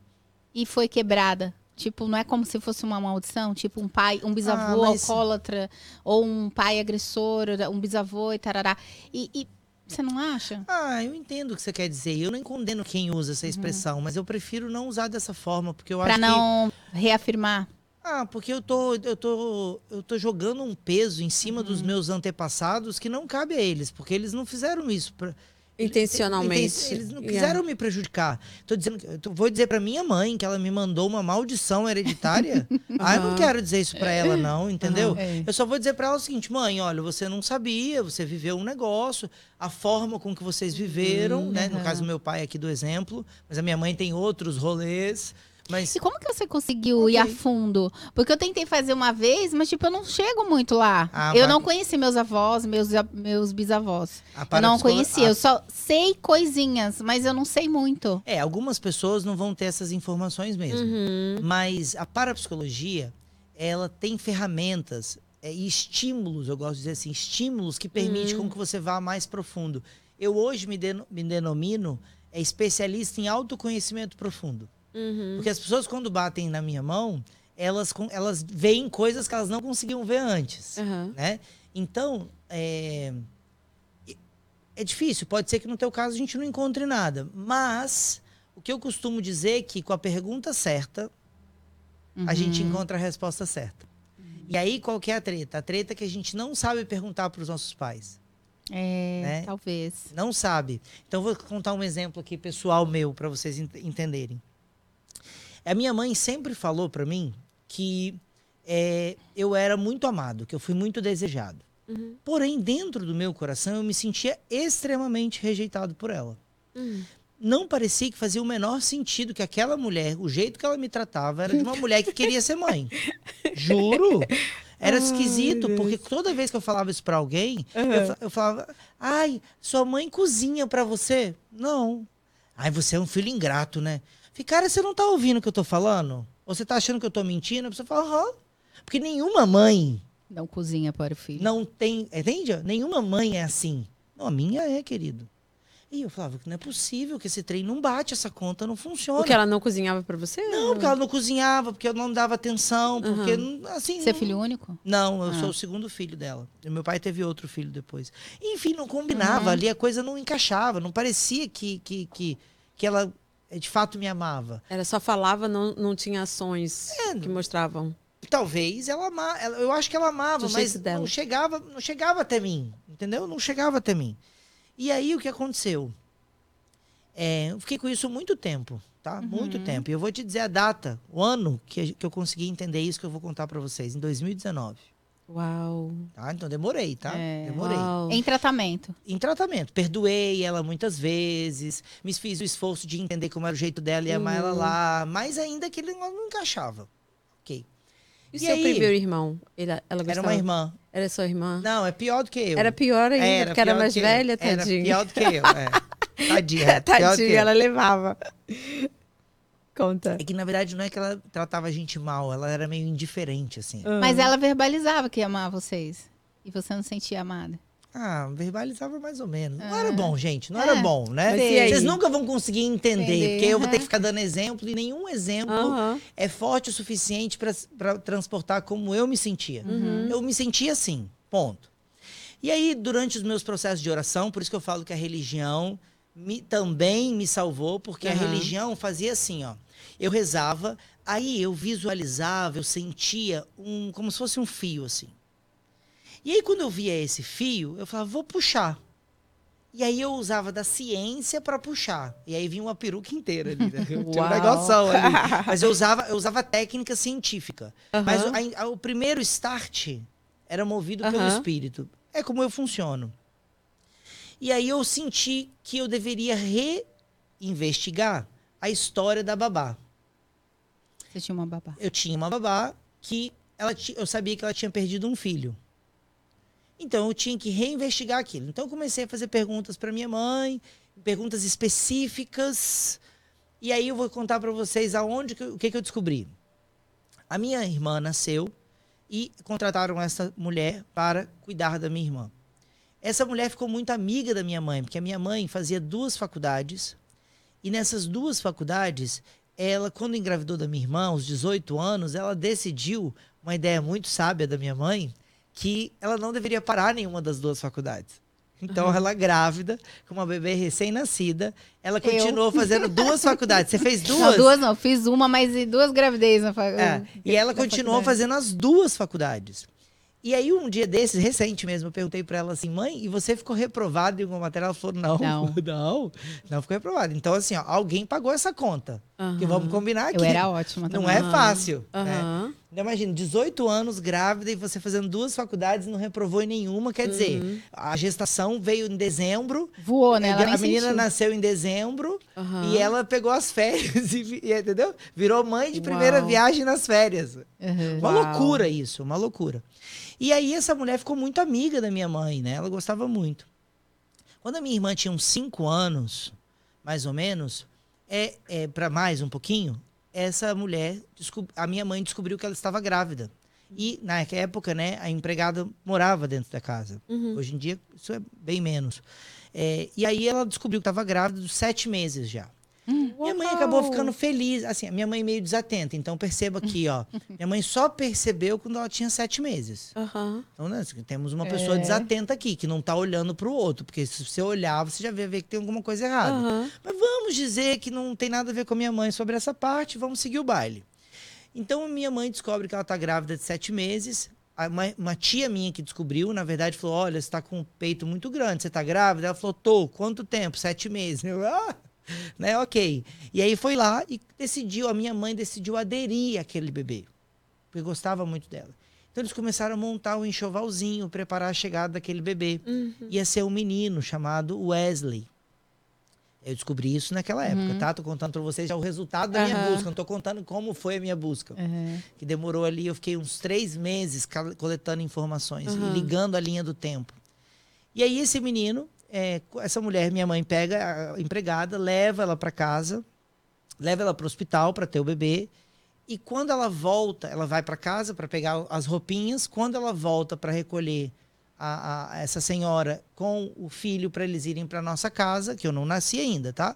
e foi quebrada, tipo, não é como se fosse uma maldição, tipo um pai, um bisavô Ah, mas- alcoólatra, ou um pai agressor, um bisavô e tarará. E, e você não acha? Ah, eu entendo o que você quer dizer. Eu nem condeno quem usa Uhum. essa expressão, mas eu prefiro não usar dessa forma, porque eu Pra acho não reafirmar. que. Ah, porque eu tô, eu tô, eu tô jogando um peso em cima dos Uhum. meus antepassados que não cabe a eles, porque eles não fizeram isso pra, Intencionalmente. Eles, eles não Yeah. quiseram me prejudicar. Tô dizendo, tô- vou dizer pra minha mãe que ela me mandou uma maldição hereditária. ah, eu não quero dizer isso pra ela não, entendeu? É. Eu só vou dizer pra ela o seguinte, mãe, olha, você não sabia, você viveu um negócio, a forma com que vocês viveram, né? No caso do meu pai aqui do exemplo, mas a minha mãe tem outros rolês, mas E como que você conseguiu ir Ok. a fundo? Porque eu tentei fazer uma vez, mas tipo, eu não chego muito lá. Ah, eu mas- não conheci meus avós, meus, meus bisavós. a Eu não conhecia, a- eu só sei coisinhas, mas eu não sei muito. É, algumas pessoas não vão ter essas informações mesmo. Uhum. Mas a parapsicologia, ela tem ferramentas é, e estímulos, eu gosto de dizer assim, estímulos que permitem Uhum. com que você vá mais profundo. Eu hoje me denomino é, especialista em autoconhecimento profundo. Uhum. Porque as pessoas, quando batem na minha mão, elas, elas veem coisas que elas não conseguiam ver antes Aham. né? Então, é... é difícil. Pode ser que no teu caso a gente não encontre nada. Mas, o que eu costumo dizer é que com a pergunta certa, a gente Uhum. encontra a resposta certa. E aí, qual que é a treta? A treta é que a gente não sabe perguntar para os nossos pais. É, né? talvez. Não sabe. Então, vou contar um exemplo aqui pessoal meu, para vocês ent- entenderem. A minha mãe sempre falou para mim que é, eu era muito amado, que eu fui muito desejado. Uhum. Porém, dentro do meu coração, eu me sentia extremamente rejeitado por ela. Uhum. Não parecia que fazia o menor sentido que aquela mulher, o jeito que ela me tratava, era de uma mulher que queria ser mãe. Juro. Era Ai, esquisito, Deus. porque toda vez que eu falava isso pra alguém, Uhum. eu, eu falava: ai, sua mãe cozinha pra você? Não. Ai, você é um filho ingrato, né? Cara, você não tá ouvindo o que eu tô falando? Ou você tá achando que eu tô mentindo? A pessoa fala, aham. Porque nenhuma mãe Não cozinha para o filho. não tem. Entende? Nenhuma mãe é assim. Não, a minha é, querido. E eu falava que não é possível, que esse trem não bate, essa conta não funciona. Porque ela não cozinhava pra você? Não, porque ela não cozinhava, porque eu não dava atenção, porque não- assim. Você é filho único? Não, eu Ah. sou o segundo filho dela. E meu pai teve outro filho depois. Enfim, não combinava Uhum. ali, a coisa não encaixava, não parecia que, que, que, que ela de fato me amava. Ela só falava, não, não tinha ações É, que mostravam. Talvez ela amava, eu acho que ela amava, Do mas não chegava, não chegava até mim, entendeu? Não chegava até mim. E aí o que aconteceu? É, eu fiquei com isso muito tempo, tá? Uhum. Muito tempo. E eu vou te dizer a data, o ano que, que eu consegui entender isso que eu vou contar pra vocês, em 2019. Uau. Tá? Então demorei, tá? É. Demorei. Uau. Em tratamento. Em tratamento. Perdoei ela muitas vezes, me fiz o esforço de entender como era o jeito dela e amar ela Uhum. lá, mas ainda aquele negócio não encaixava. Ok. E, E seu aí? primeiro irmão? Ele, ela gostava? Era uma irmã. Era sua irmã? Não, é pior do que eu. Era pior ainda, porque era mais que eu. velha, Era pior do que eu, é. Tadinha. pior que Tadinha, é. ela levava. Conta. É que na verdade não é que ela tratava a gente mal, ela era meio indiferente, assim. Mas ela verbalizava que ia amar vocês. E você não sentia amada. Ah, verbalizava mais ou menos. Não Ah. era bom, gente. Não É. era bom, né? Vocês nunca vão conseguir entender, Entender, porque eu vou ter aham. que ficar dando exemplo e nenhum exemplo Aham. é forte o suficiente para transportar como eu me sentia. Uhum. Eu me sentia assim, ponto. E aí, durante os meus processos de oração, por isso que eu falo que a religião me- também me salvou, porque a Aham. religião fazia assim, ó. Eu rezava, aí eu visualizava, eu sentia um, como se fosse um fio, assim. E aí, quando eu via esse fio, eu falava, vou puxar. E aí eu usava da ciência para puxar. E aí vinha uma peruca inteira ali, né? Tinha um negoção ali. Mas eu usava, eu usava técnica científica. Mas o, Aham. a- a- o primeiro start era movido pelo Aham. espírito. É como eu funciono. E aí eu senti que eu deveria reinvestigar a história da babá. Você tinha uma babá. Eu tinha uma babá que ela eu sabia que ela tinha perdido um filho. Então eu tinha que reinvestigar aquilo. Então eu comecei a fazer perguntas para minha mãe, perguntas específicas. E aí eu vou contar para vocês aonde que o que, que eu descobri. A minha irmã nasceu e contrataram essa mulher para cuidar da minha irmã. Essa mulher ficou muito amiga da minha mãe, porque a minha mãe fazia duas faculdades. E nessas duas faculdades, ela, quando engravidou da minha irmã, aos 18 anos, ela decidiu, uma ideia muito sábia da minha mãe, que ela não deveria parar nenhuma das duas faculdades. Então, ela grávida, com uma bebê recém-nascida, ela continuou fazendo duas faculdades. Você fez duas? Não, duas não. Fiz uma, mas duas gravidez na fa- É, e ela continuou faculdade. fazendo as duas faculdades. E aí, um dia desses, recente mesmo, eu perguntei pra ela assim, mãe, e você ficou reprovada em alguma matéria? Ela falou, não, Não. não, não ficou reprovada. Então, assim, ó, alguém pagou essa conta. Que Aham. vamos combinar aqui. Eu era ótima Não também. é fácil. né? Aham. Então, Imagina, 18 anos grávida e você fazendo duas faculdades não reprovou em nenhuma. Quer dizer, a gestação veio em dezembro, Voou, né? Ela nem a menina sentiu. nasceu em dezembro Aham. e ela pegou as férias, e, e, entendeu? Virou mãe de primeira Uau. viagem nas férias. Uhum. Uma Uau. loucura isso, uma loucura. E aí essa mulher ficou muito amiga da minha mãe, né? Ela gostava muito. Quando a minha irmã tinha uns 5 anos, mais ou menos, é, é para mais um pouquinho, essa mulher, a minha mãe descobriu que ela estava grávida. E na época, né, a empregada morava dentro da casa. Uhum. Hoje em dia, isso é bem menos. É, e aí ela descobriu que estava grávida dos sete meses já. Minha mãe acabou ficando feliz. Assim, a minha mãe meio desatenta. Então, perceba aqui, ó. Minha mãe só percebeu quando ela tinha sete meses. Aham. Então, né, assim, temos uma pessoa É. desatenta aqui, que não tá olhando pro outro. Porque se você olhar, você já vê, vê que tem alguma coisa errada. Aham. Mas vamos dizer que não tem nada a ver com a minha mãe sobre essa parte, vamos seguir o baile. Então, minha mãe descobre que ela tá grávida de sete meses. Uma, uma tia minha que descobriu, na verdade, falou: Olha, você tá com um peito muito grande, você tá grávida? Ela falou: Tô, quanto tempo? Sete meses. Eu, ah, né, ok. E aí foi lá e decidiu, a minha mãe decidiu aderir àquele bebê, porque gostava muito dela. Então, eles começaram a montar um enxovalzinho, preparar a chegada daquele bebê. Uhum. Ia ser um menino chamado Wesley. Eu descobri isso naquela época, tá? Tô contando pra vocês já o resultado da minha busca. Não tô contando como foi a minha busca. Uhum. Que demorou ali, eu fiquei uns três meses coletando informações e ligando a linha do tempo. E aí esse menino, é, essa mulher, minha mãe pega a empregada, leva ela para casa, leva ela para o hospital para ter o bebê. E quando ela volta, ela vai para casa para pegar as roupinhas. Quando ela volta para recolher a, a- essa senhora com o filho para eles irem para nossa casa, que eu não nasci ainda, tá?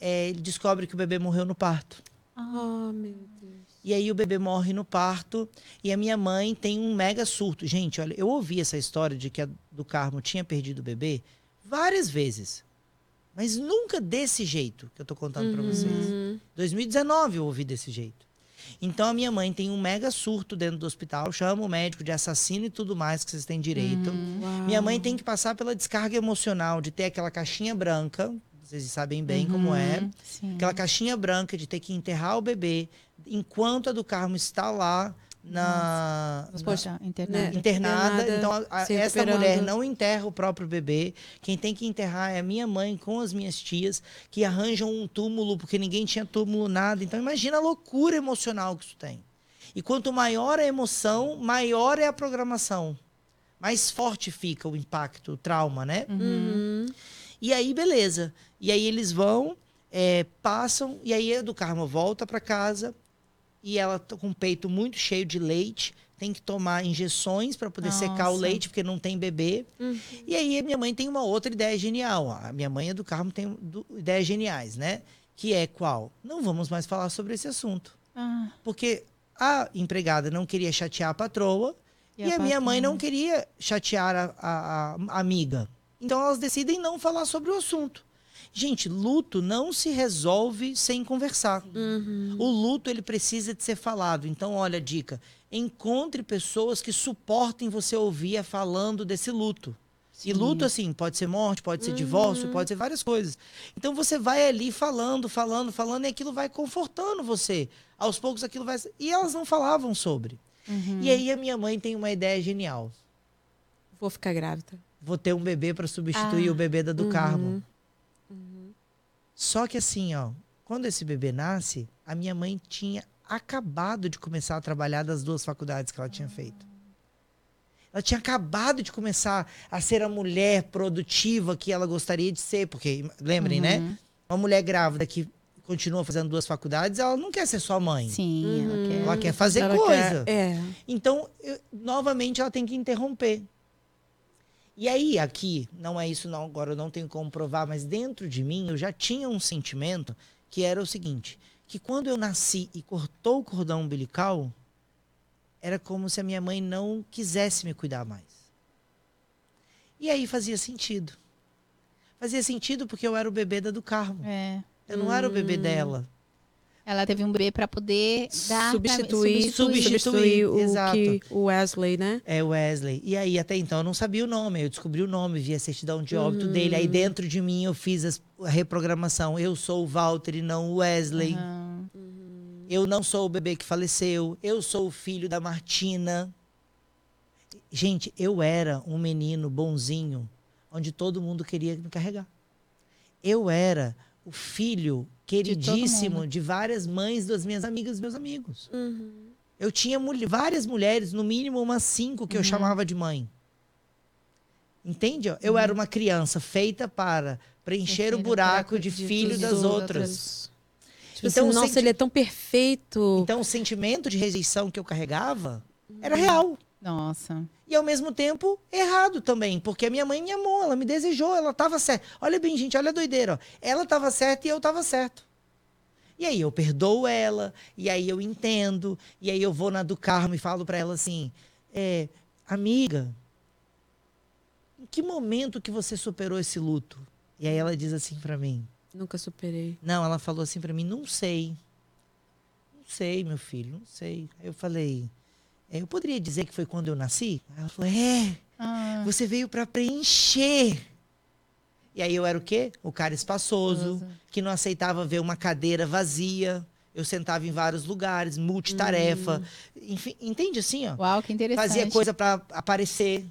É, ele descobre que o bebê morreu no parto. Ah, meu Deus. E aí o bebê morre no parto e a minha mãe tem um mega surto. Gente, olha, eu ouvi essa história de que a do Carmo tinha perdido o bebê várias vezes. Mas nunca desse jeito que eu tô contando pra vocês. Uhum. 2019 eu ouvi desse jeito. Então a minha mãe tem um mega surto dentro do hospital, chama o médico de assassino e tudo mais que vocês têm direito. Uau. Minha mãe tem que passar pela descarga emocional de ter aquela caixinha branca, vocês sabem bem como é. Uhum. Sim. Aquela caixinha branca de ter que enterrar o bebê enquanto a do Carmo está lá na, na- Poxa, internada. Né? internada. Internada, Então, a- essa mulher não enterra o próprio bebê. Quem tem que enterrar é a minha mãe com as minhas tias, que arranjam um túmulo, porque ninguém tinha túmulo, nada. Então, imagina a loucura emocional que isso tem. E quanto maior a emoção, maior é a programação. Mais forte fica o impacto, o trauma, né? Uhum. E aí, beleza. E aí eles vão, é, passam, e aí a do Carmo volta para casa e ela tá com o peito muito cheio de leite, tem que tomar injeções para poder secar o Nossa. leite, porque não tem bebê. Uhum. E aí a minha mãe tem uma outra ideia genial. A minha mãe e a do Carmo tem du- ideias geniais, né? Que é qual? Não vamos mais falar sobre esse assunto. Ah, Porque a empregada não queria chatear a patroa e, a, minha mãe não queria chatear a, a- a amiga. Então elas decidem não falar sobre o assunto. Gente, luto não se resolve sem conversar. Uhum. O luto ele precisa de ser falado. Então, olha a dica: encontre pessoas que suportem você ouvir falando desse luto. E luto, assim, pode ser morte, pode ser divórcio, pode ser várias coisas. Então você vai ali falando, falando, falando, e aquilo vai confortando você. Aos poucos aquilo vai. E elas não falavam sobre. Uhum. E aí a minha mãe tem uma ideia genial. Vou ficar grávida. Vou ter um bebê para substituir Ah. o bebê da do Uhum. Carmo. Só que assim, ó, quando esse bebê nasce, a minha mãe tinha acabado de começar a trabalhar das duas faculdades que ela tinha feito. Ela tinha acabado de começar a ser a mulher produtiva que ela gostaria de ser, porque lembrem, né? Uhum. Uma mulher grávida que continua fazendo duas faculdades, ela não quer ser só mãe. Sim, ela quer. Ela quer fazer Ela coisa. quer- É. Então, eu- novamente, ela tem que interromper. E aí, aqui, não é isso não, agora eu não tenho como provar, mas dentro de mim eu já tinha um sentimento que era o seguinte, que quando eu nasci e cortou o cordão umbilical, era como se a minha mãe não quisesse me cuidar mais. E aí fazia sentido. Fazia sentido porque eu era o bebê da do Carmo. É. Eu não era o bebê Hum. dela. Ela teve um bebê pra poder dar Substituir, substituir. substituir o exato. que o Wesley, né? É Wesley. E aí, até então, eu não sabia o nome. Eu descobri o nome, vi a certidão de óbito Uhum. dele. Aí, dentro de mim, eu fiz as- a reprogramação. Eu sou o Walter e não o Wesley. Aham. Eu não sou o bebê que faleceu. Eu sou o filho da Martina. Gente, eu era um menino bonzinho, onde todo mundo queria me carregar. Eu era o filho queridíssimo mundo. de, várias mães das minhas amigas e meus amigos. Uhum. Eu tinha mul- várias mulheres, no mínimo umas cinco que eu chamava de mãe. Entende? Eu era uma criança feita para preencher o buraco de, filho dos das outras. Tipo Então, assim, o nossa, ele é tão perfeito. Então o sentimento de rejeição que eu carregava era real. Nossa. E ao mesmo tempo errado também, porque a minha mãe me amou, ela me desejou, ela estava certa. Olha bem, gente, olha a doideira. Ó. Ela estava certa e eu estava certo. E aí eu perdoo ela, e aí eu entendo, e aí eu vou na do Carmo e falo para ela assim: é, amiga, em que momento que você superou esse luto? E aí ela diz assim para mim: Nunca superei. não, ela falou assim pra mim, não sei. Não sei, meu filho, não sei. Aí eu falei, "É, eu poderia dizer que foi quando eu nasci? Ela falou, é, Ah, você veio pra preencher. E aí eu era o quê? O cara espaçoso, Espaçoso. que não aceitava ver uma cadeira vazia. Eu sentava em vários lugares, multitarefa. Enfim, entende assim, ó? uau, que interessante. Fazia coisa pra aparecer.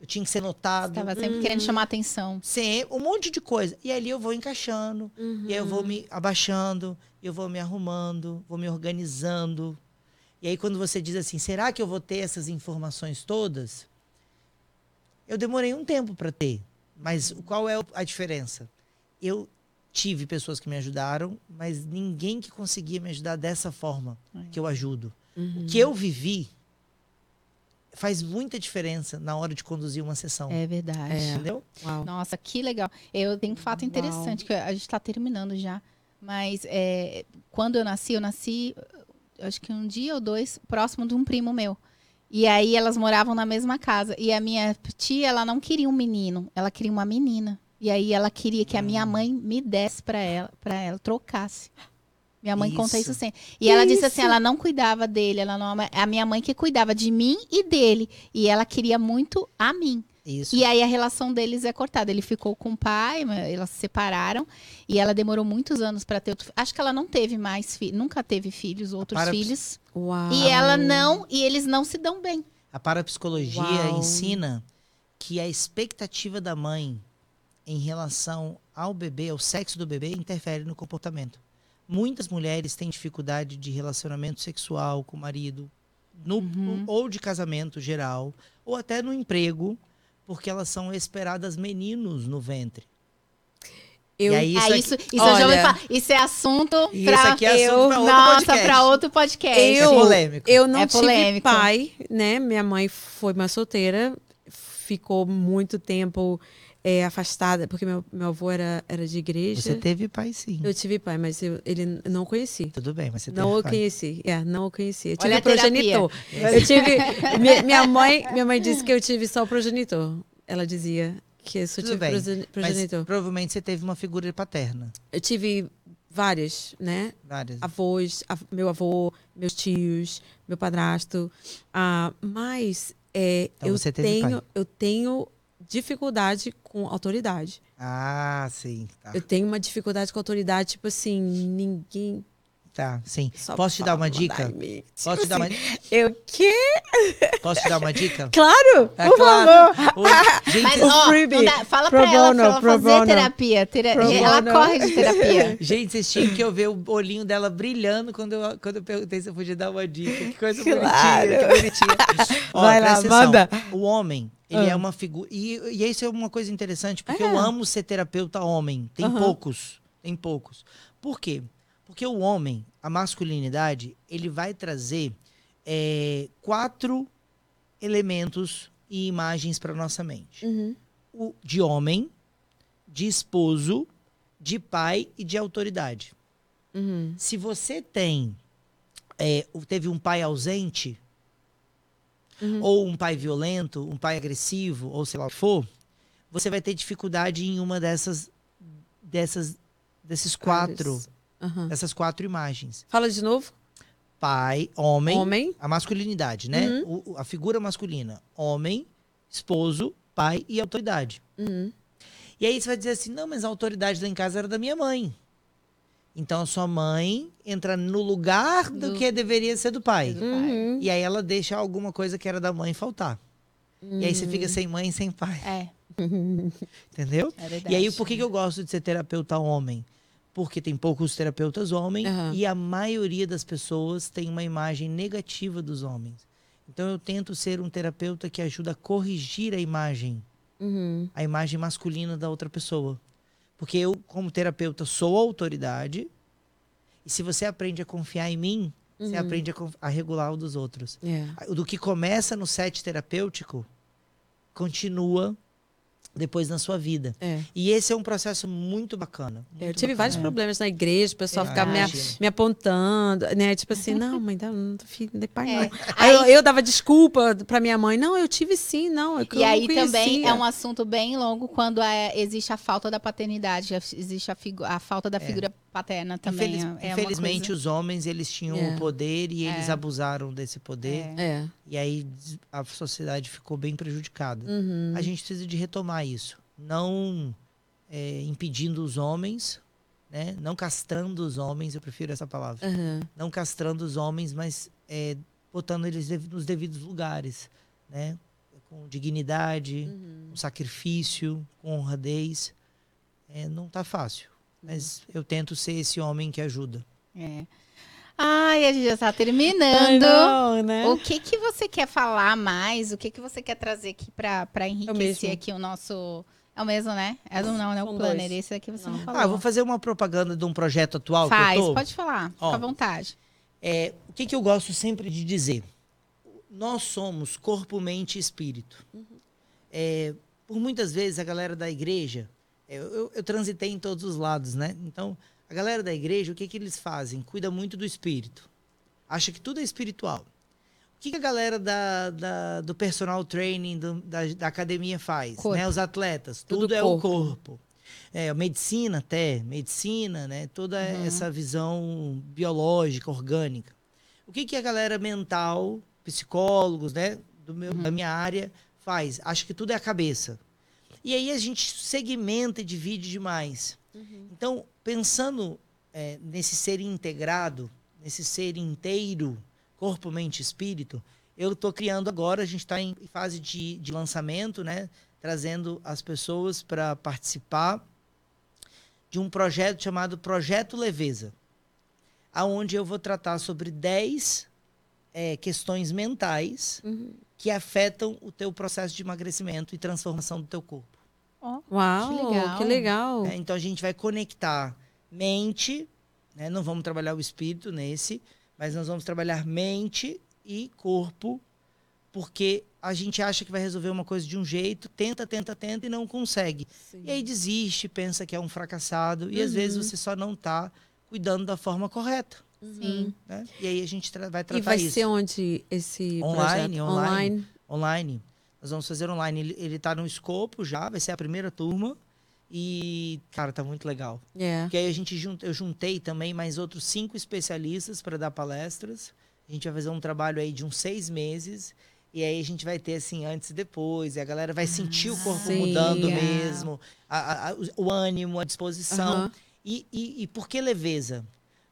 Eu tinha que ser notado. Estava sempre querendo chamar atenção. Sempre, um monte de coisa. E ali eu vou encaixando. Uhum. E aí eu vou me abaixando, eu vou me arrumando, vou me organizando. E aí quando você diz assim, será que eu vou ter essas informações todas? Eu demorei um tempo para ter. Mas qual é a diferença? Eu tive pessoas que me ajudaram, mas ninguém que conseguia me ajudar dessa forma que eu ajudo. Uhum. O que eu vivi faz muita diferença na hora de conduzir uma sessão. É verdade. É. Entendeu? Uau. Nossa, que legal. Eu tenho um fato Uau. interessante, que a gente está terminando já. Mas é, quando eu nasci, eu nasci, acho que um dia ou dois, próximo de um primo meu. E aí elas moravam na mesma casa. E a minha tia, ela não queria um menino, ela queria uma menina. E aí ela queria que a Hum. minha mãe me desse para ela, para ela, trocasse. Minha mãe conta Isso. isso sempre. E ela disse assim, ela não cuidava dele, ela não, a minha mãe que cuidava de mim e dele. E ela queria muito a mim. Isso. E aí a relação deles é cortada. Ele ficou com o pai, elas se separaram e ela demorou muitos anos para ter outro. Acho que ela não teve mais filhos, nunca teve filhos, outros Para- filhos. Uau. E ela não, e eles não se dão bem. A parapsicologia Uau. ensina que a expectativa da mãe em relação ao bebê, ao sexo do bebê, interfere no comportamento. Muitas mulheres têm dificuldade de relacionamento sexual com o marido, no- Uhum. ou de casamento geral, ou até no emprego, porque elas são esperadas meninos no ventre. Eu, E aí, É, isso aqui- isso, isso, eu já ouvi Olha. Isso é assunto Isso aqui é assunto eu- pra outro nossa, podcast. pra outro podcast. É Eu- polêmico. eu não É tive polêmico. pai, né? Minha mãe foi uma solteira, ficou muito tempo é, afastada, porque meu, meu avô era, era de igreja. Você teve pai, sim. Eu tive pai, mas eu, ele não conheci. Tudo bem, mas você Não teve o pai. conheci. É, não o conheci. Eu tive Olha progenitor. Eu tive. minha, minha mãe, minha mãe disse que eu tive só o progenitor. Ela dizia que eu só Tudo tive bem, proge- Mas progenitor. provavelmente você teve uma figura paterna. Eu tive várias, né? Várias. avós, av- meu avô, meus tios, meu padrasto. Ah, mas é, Então eu, você teve tenho, pai. eu tenho dificuldade com autoridade. Ah, sim. Tá. Eu tenho uma dificuldade com autoridade, tipo assim, ninguém. Tá, sim. só Posso te dar uma dica? Tipo Posso te dar uma, assim, Eu quê? posso te dar uma dica? Claro! É por claro. favor! O- gente, Mas, O ó, freebie. não dá- fala Pro pra ela, bono, pra ela fazer bono. terapia. Tera- Pro ela bono. corre de terapia. Gente, vocês tinham que eu ver o olhinho dela brilhando quando eu, quando eu perguntei se eu podia dar uma dica. Que coisa Claro. bonitinha, que bonitinha. Ó, Vai lá, atenção. manda. O homem, ele Ah. é uma figura... E, e isso é uma coisa interessante, porque É. eu amo ser terapeuta homem. Tem Aham. poucos, tem poucos. Por quê? Porque o homem, a masculinidade, ele vai trazer é, quatro elementos e imagens para nossa mente. Uhum. O de homem, de esposo, de pai e de autoridade. Uhum. Se você tem é, teve um pai ausente, Uhum. ou um pai violento, um pai agressivo, ou sei lá o que for, você vai ter dificuldade em uma dessas, dessas desses quatro, Aham. dessas quatro imagens. Fala de novo. Pai, homem, Homem. a masculinidade, né? Uhum. O- a figura masculina, homem, esposo, pai e autoridade. Uhum. E aí você vai dizer assim: não, mas a autoridade lá em casa era da minha mãe. Então a sua mãe entra no lugar do, Do- que deveria ser do pai. do pai. Uhum. E aí ela deixa alguma coisa que era da mãe faltar. E aí você fica sem mãe e sem pai. É, Entendeu? é. E aí, por que, que eu gosto de ser terapeuta homem? Porque tem poucos terapeutas homem Aham. e a maioria das pessoas tem uma imagem negativa dos homens. Então eu tento ser um terapeuta que ajuda a corrigir a imagem Uhum. a imagem masculina da outra pessoa. Porque eu, como terapeuta, sou a autoridade. E se você aprende a confiar em mim, você Uhum. aprende a, a regular o dos outros. É. Do que começa no set terapêutico, continua depois na sua vida. É. E esse é um processo muito bacana. Eu muito tive vários bacana. problemas na igreja, o pessoal É, ficava me, me apontando, né? Tipo assim, não, mãe, não, filho de pai, É. não. Aí, eu, eu dava desculpa pra minha mãe, não, eu tive sim, não. é eu E não aí também conhecia. é um assunto bem longo quando é- existe a falta da paternidade, existe a, figu- a falta da figura paterna também. Infeliz- é infelizmente, coisa- os homens eles tinham É. o poder e eles É. abusaram desse poder. É. É. E aí a sociedade ficou bem prejudicada. Uhum. A gente precisa de retomar isso. Não é, impedindo os homens, né? não castrando os homens, eu prefiro essa palavra. Aham. Não castrando os homens, mas é, botando eles nos devidos lugares. Né? Com dignidade, Uhum. com sacrifício, com honradez. É, não tá fácil. Mas eu tento ser esse homem que ajuda. É. Ai, a gente já está Ai, terminando. não, né? O que que você quer falar mais? O que que você quer trazer aqui para É enriquecer aqui o nosso... É o mesmo, né? É do não, né? O São planner. dois. Esse aqui você não, Não. falou. Ah, eu vou fazer uma propaganda de um projeto atual Faz, que eu tô. pode falar. Fica Ó. à vontade. É, o que, que eu gosto sempre de dizer? Nós somos corpo, mente e espírito. É, por muitas vezes a galera da igreja, é, eu, eu- eu transitei em todos os lados, né? Então, a galera da igreja, o que, que eles fazem? Cuida muito do espírito. Acha que tudo é espiritual. O que, que a galera da, da- do personal training, do- da, da academia faz? Corpo. Né? Os atletas, Tudo tudo, é o corpo. corpo. É, medicina até, medicina, né? Toda essa visão biológica, orgânica. O que, que a galera mental, psicólogos, né, do meu, da minha área, faz? Acha que tudo é a cabeça. E aí a gente segmenta e divide demais. Então, pensando é, nesse ser integrado, nesse ser inteiro, corpo, mente e espírito, eu estou criando agora, a gente está em fase de, de lançamento, né? Trazendo as pessoas para participar de um projeto chamado Projeto Leveza, aonde eu vou tratar sobre 10 é, questões mentais Uhum. que afetam o teu processo de emagrecimento e transformação do teu corpo. Ó. Uau, Que legal. que legal. É, então a gente vai conectar mente, né? não vamos trabalhar o espírito nesse, mas nós vamos trabalhar mente e corpo, porque a gente acha que vai resolver uma coisa de um jeito, tenta, tenta, tenta e não consegue. E aí desiste, pensa que é um fracassado, e às Uhum. vezes você só não está cuidando da forma correta. Sim. Né? E aí a gente tra- vai E tratar vai isso. ser onde esse Online, projeto? online. online. Nós vamos fazer online. Ele, ele tá no escopo já, vai ser a primeira turma. E, cara, tá muito legal. É. Porque aí a gente jun- eu juntei também mais outros cinco especialistas para dar palestras. A gente vai fazer um trabalho aí de uns seis meses. E aí a gente vai ter assim antes e depois. E a galera vai sentir o corpo sim. mudando Legal. mesmo. a- a- a- o ânimo, a disposição. Aham. E, e, e por que leveza?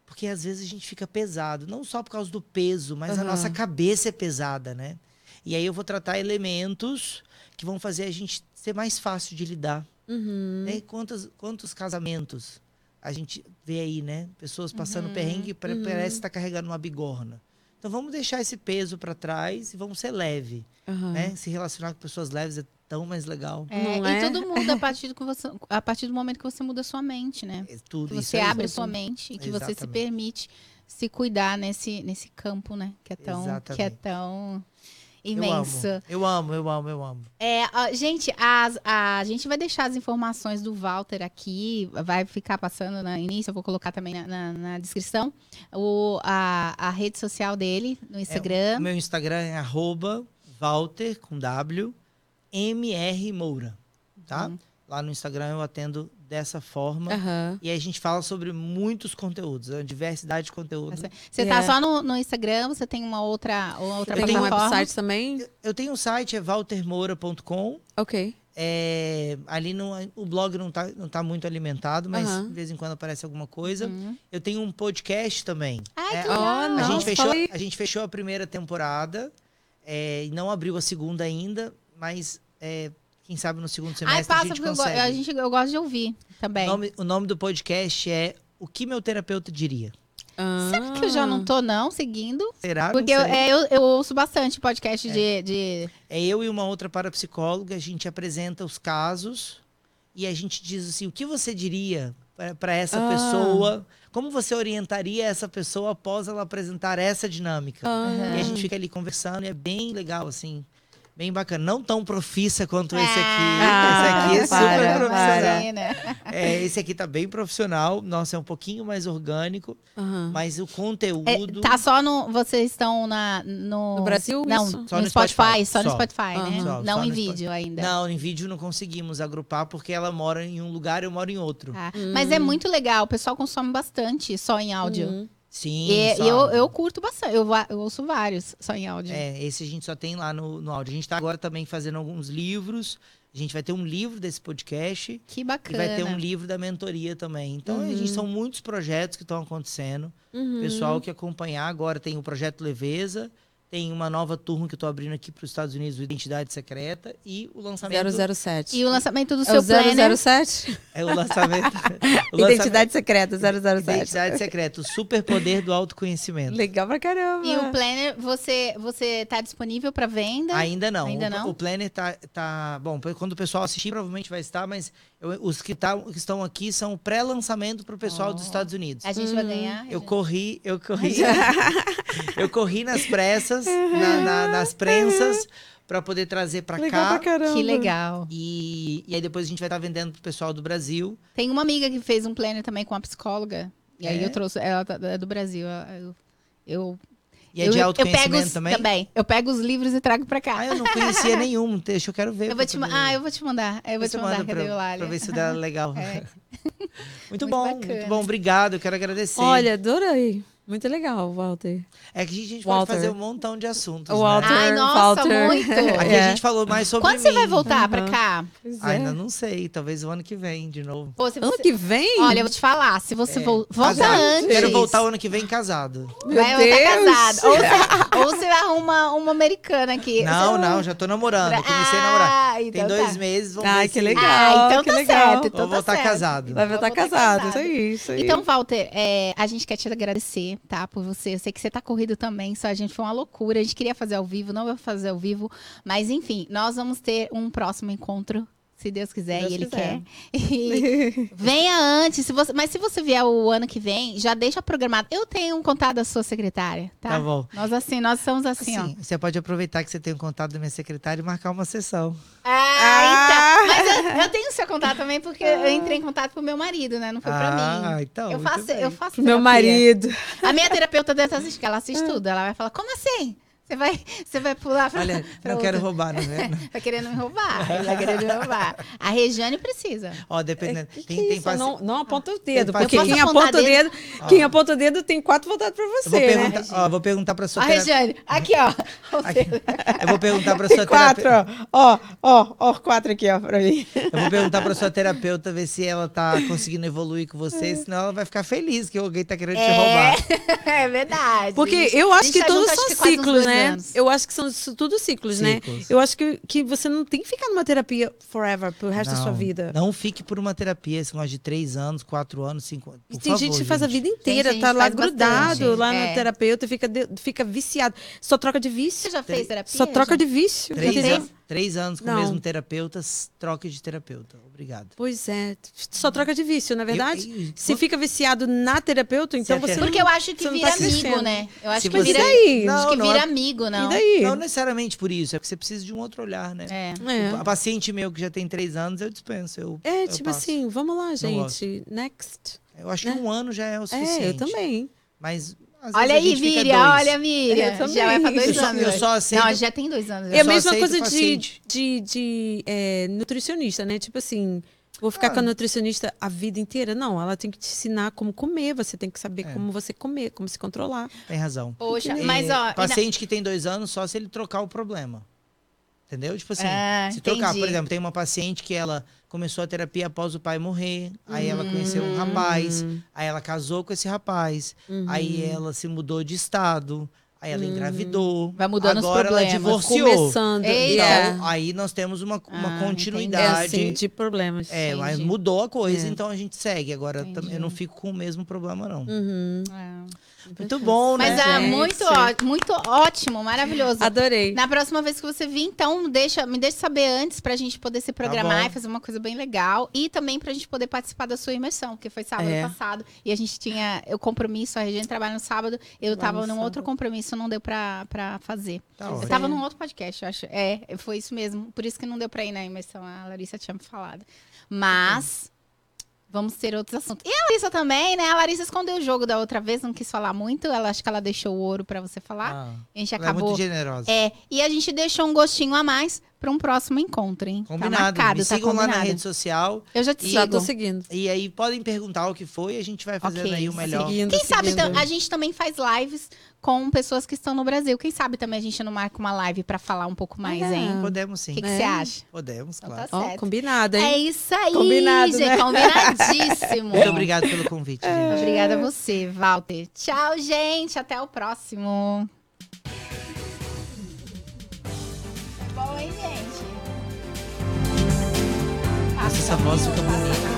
Porque às vezes a gente fica pesado, não só por causa do peso, mas a Aham. nossa cabeça é pesada, né? E aí eu vou tratar elementos que vão fazer a gente ser mais fácil de lidar. Uhum. Né? Quantos, quantos casamentos a gente vê aí, né? Pessoas passando Uhum. perrengue pra- Uhum. parece estar carregando uma bigorna. Então vamos deixar esse peso para trás e vamos ser leve, Aham. né? Se relacionar com pessoas leves é tão mais legal. É, Não e é? tudo muda a partir, do que você, a partir do momento que você muda a sua mente, né? É tudo Que isso você aí. abre mesmo. sua mente e que você se Exatamente. permite se cuidar nesse, nesse campo, né? Que é tão, que é Exatamente. Tão Eu imenso. amo, eu amo, eu amo, eu amo. É, ó, gente, as- a, gente vai deixar as informações do Walter aqui, vai ficar passando no início, eu vou colocar também na, na- na descrição, o, a, a rede social dele, no Instagram. O meu Instagram é arroba Walter, com W, MR Moura, tá? Uhum. Lá no Instagram eu atendo dessa forma. Aham. E aí a gente fala sobre muitos conteúdos, a diversidade de conteúdo. Você É. tá só no, no Instagram, você tem uma outra, uma outra Tem um plataforma? website também? Eu tenho um site, é waltermoura.com. Ok. É, ali no, o blog não tá, não tá muito alimentado, mas Aham. de vez em quando aparece alguma coisa. Uhum. Eu tenho um podcast também. Ai, É, que a- legal. Oh, a, não, gente fechou, a gente fechou a primeira temporada é, e não abriu a segunda ainda, mas é, quem sabe no segundo Ai, semestre a passa, gente porque eu, consegue. a gente, eu gosto de ouvir também. O nome, o nome do podcast é O que meu terapeuta diria. Sabe que eu já não tô, não, seguindo? Será? Porque eu, é, eu, eu ouço bastante podcast de, de. É eu e uma outra parapsicóloga, a gente apresenta os casos e a gente diz assim: o que você diria para essa Ah. pessoa? Como você orientaria essa pessoa após ela apresentar essa dinâmica? Ah. E a gente fica ali conversando e é bem legal, assim. Bem bacana. Não tão profissa quanto esse aqui. Ah, esse aqui é super para, profissional. Sim, né? É, esse aqui tá bem profissional. Nossa, é um pouquinho mais orgânico, Aham. mas o É, conteúdo. tá só no. Vocês estão na, no. No Brasil, Não, no no Spotify, Spotify, só no só. Spotify, né? Aham. Só- não só em no vídeo ainda. Não, em vídeo não conseguimos agrupar porque ela mora em um lugar e eu moro em outro. Tá. Mas é muito legal, o pessoal consome bastante só em áudio. Uhum. Sim, E só. eu, eu curto bastante, eu, eu ouço vários só em áudio. É, esse a gente só tem lá no, no áudio. A gente tá agora também fazendo alguns livros. A gente vai ter um livro desse podcast Que e bacana. vai ter um livro da mentoria também. Então, a gente são muitos projetos que estão acontecendo. Uhum. Pessoal que acompanhar agora tem o projeto Leveza, tem uma nova turma que eu tô abrindo aqui para os Estados Unidos, o Identidade Secreta e o lançamento 007. E o lançamento do É seu o planner. 007? é o lançamento, o lançamento- Identidade secreta, 007. Identidade Secreta, o superpoder do autoconhecimento. Legal pra caramba. E o planner, você, você tá disponível para venda? Ainda não. Ainda o, não? o Planner tá, tá. Bom, quando o pessoal assistir, provavelmente vai estar, mas os que, tá, que estão aqui são o pré-lançamento para o pessoal Oh. dos Estados Unidos. A gente vai ganhar? Eu gente- corri, eu corri. eu corri nas pressas, na- na- nas prensas, para poder trazer para pra cá. caramba. Que legal. E, e aí depois a gente vai estar vendendo pro pessoal do Brasil. Tem uma amiga que fez um planner também com a psicóloga. E aí É? eu trouxe, ela tá- é do Brasil. Eu, eu, E é eu, de eu autoconhecimento pego os, também? Eu pego os livros e trago pra cá. Ah, eu não conhecia nenhum. Deixa, eu quero ver. eu vou te, poder- ah, eu vou te mandar. Eu vou Você te mandar, manda cadê pra, o Lália? pra ver se dá legal. É. Muito, Muito bom, bacana. muito bom. Obrigado, eu quero agradecer. Olha, adorei. Muito legal, Walter. É que a gente Walter. pode fazer um montão de assuntos. Né? Walter. Ai, nossa, Walter. muito. Aqui É. a gente falou mais sobre Quando você mim. vai voltar pra Aham. cá? Pois é. Ainda não sei, talvez o ano que vem de novo. Pô, se Ano você- que vem? Olha, eu vou te falar, se você vol- volta Casado. antes. Quero voltar o ano que vem casado. Meu vai voltar Deus. casado. Ou você, ou você arruma uma americana aqui. Não, Você- não, já tô namorando. eu Comecei a namorar. Ah, Tem então dois tá. meses, vamos Ai, ver que legal. Ah, então que tá legal. certo. Então Vou tá voltar certo. casado. Vai voltar Vai voltar casado. casado. Isso aí, isso aí. Então, Walter, é, a gente quer te agradecer, tá? Por você. Eu sei que você tá corrido também, só a gente foi uma loucura. A gente queria fazer ao vivo, não vai fazer ao vivo. Mas, enfim, nós vamos ter um próximo encontro, Se Deus quiser Deus e Ele quiser. quer. E venha antes. Se você, mas se você vier o ano que vem, já deixa programado. Eu tenho um contato da sua secretária, tá? Tá bom. Nós assim, nós somos assim, ó. Assim, você pode aproveitar que você tem o contato da minha secretária e marcar uma sessão. Ah, então. Mas eu, eu tenho seu contato também, porque eu entrei em contato pro meu marido, né? Não foi pra ah, mim. então. Eu faço, eu faço Pro meu marido. A minha terapeuta deve assistir, ela assiste tudo. Ela vai falar, como assim? Você vai, você vai pular pra, Olha, pra não quero outra- roubar, não é? Tá querendo me roubar. Tá querendo me roubar. A Rejane precisa. Ó, dependendo. Que tem, que tem paci- não, não aponta o dedo, porque quem aponta o dedo, quem aponta o dedo tem quatro voltados pra Eu vou você, né? perguntar, ó, vou perguntar pra sua A terapeuta. Rejane, aqui, ó. Você- Eu vou perguntar pra sua quatro, terapeuta. ó. Ó, ó, quatro aqui, ó, pra mim. Eu vou perguntar pra sua terapeuta ver se ela tá conseguindo evoluir com você, senão ela vai ficar feliz que alguém tá querendo te roubar. É, é verdade. Porque eu acho que tá todos são ciclos, dois né? anos. Eu acho que são tudo ciclos, né? Ciclos. Eu acho que, que você não tem que ficar numa terapia forever, pro resto da sua Não, vida. Não fique por uma terapia, negócio de três anos, quatro anos, cinco anos. E tem favor, gente que faz a vida inteira, Tem tá lá grudado, bastante. lá É. no terapeuta, fica, de- fica viciado. Só troca de vício. Você já fez terapia? Só troca de vício. Três, entendeu? Três anos com Não. o mesmo terapeuta, troque de terapeuta. Obrigado. Pois é. Só troca de vício, na é verdade. Eu- eu- Se fica viciado na terapeuta, então a você. ter- não- Porque eu acho que Você vira tá amigo, né? Eu acho Se que você- vira, daí? Não, acho que não vira amigo, não. E daí? Não necessariamente por isso, é porque você precisa de um outro olhar, né? É. É. A paciente meu que já tem três anos, eu dispenso. Eu, É, eu tipo passo. assim, vamos lá, gente. Next. Eu acho né? que um ano já é o suficiente. É, eu também. Mas às Olha aí, Miriam, olha, Miriam. Eu também. Já vai pra Eu dois só- anos. eu hoje. só aceito- Não, já tem dois anos. Eu É a só mesma coisa de, paciente. de, de é, nutricionista, né? Tipo assim, vou ficar Ah. com a nutricionista a vida inteira. Não, ela tem que te ensinar como comer, você tem que saber É. como você comer, como se controlar. Tem razão. Poxa, É, mas ó. e na- Paciente que tem dois anos, só se ele trocar o problema. Entendeu? Tipo assim, Ah, se trocar, entendi. por exemplo, tem uma paciente que ela começou a terapia após o pai morrer, aí ela conheceu um rapaz, Hum, aí ela casou com esse rapaz, uhum. aí ela se mudou de estado, aí ela engravidou. Vai mudando os agora ela problemas. divorciou. Começando. Eita. é. Então, aí nós temos uma, uma Ah, É continuidade. assim, de problemas. É, mas Entendi. mudou a coisa, É. então a gente segue. Agora Entendi. eu não fico com o mesmo problema, não. Uhum. É. Muito bom, Mas né? ah, gente? muito, ó, muito ótimo, maravilhoso. Adorei. Na próxima vez que você vir, então, deixa, me deixa saber antes pra gente poder se programar bom. e fazer uma coisa bem legal. E também pra gente poder participar da sua imersão, que foi sábado É. passado. E a gente tinha o compromisso, a Regina trabalha no sábado. Eu Lá tava num outro sábado. Compromisso, não deu pra, pra fazer. Tá eu tava num outro podcast, eu acho. É, foi isso mesmo. Por isso que não deu pra ir na imersão, a Larissa tinha me falado. Mas. Vamos ter outros assuntos. E a Larissa também, né? A Larissa escondeu o jogo da outra vez, não quis falar muito. Ela acho que ela deixou o ouro pra você falar. Ah, A gente ela é acabou. muito generosa. É, e a gente deixou um gostinho a mais para um próximo encontro, hein? Combinado. Tá marcado, Me tá sigam lá combinado. na rede social. Eu já te Já sigo. tô seguindo. E aí podem perguntar o que foi, a gente vai fazendo Ok, aí o melhor. Seguindo, Quem sabe seguindo. então, a gente também faz lives com pessoas que estão no Brasil. Quem sabe também a gente não marca uma live para falar um pouco mais, É. hein? Podemos O sim. que que É. você acha? Podemos, Então claro. tá certo. combinado, hein? É isso aí, Combinado, gente. né? Combinadíssimo. Muito obrigado pelo convite, gente. Obrigada a você, Walter. Tchau, gente. Até o próximo. Bom, hein, gente? Nossa, essa voz fica bonita.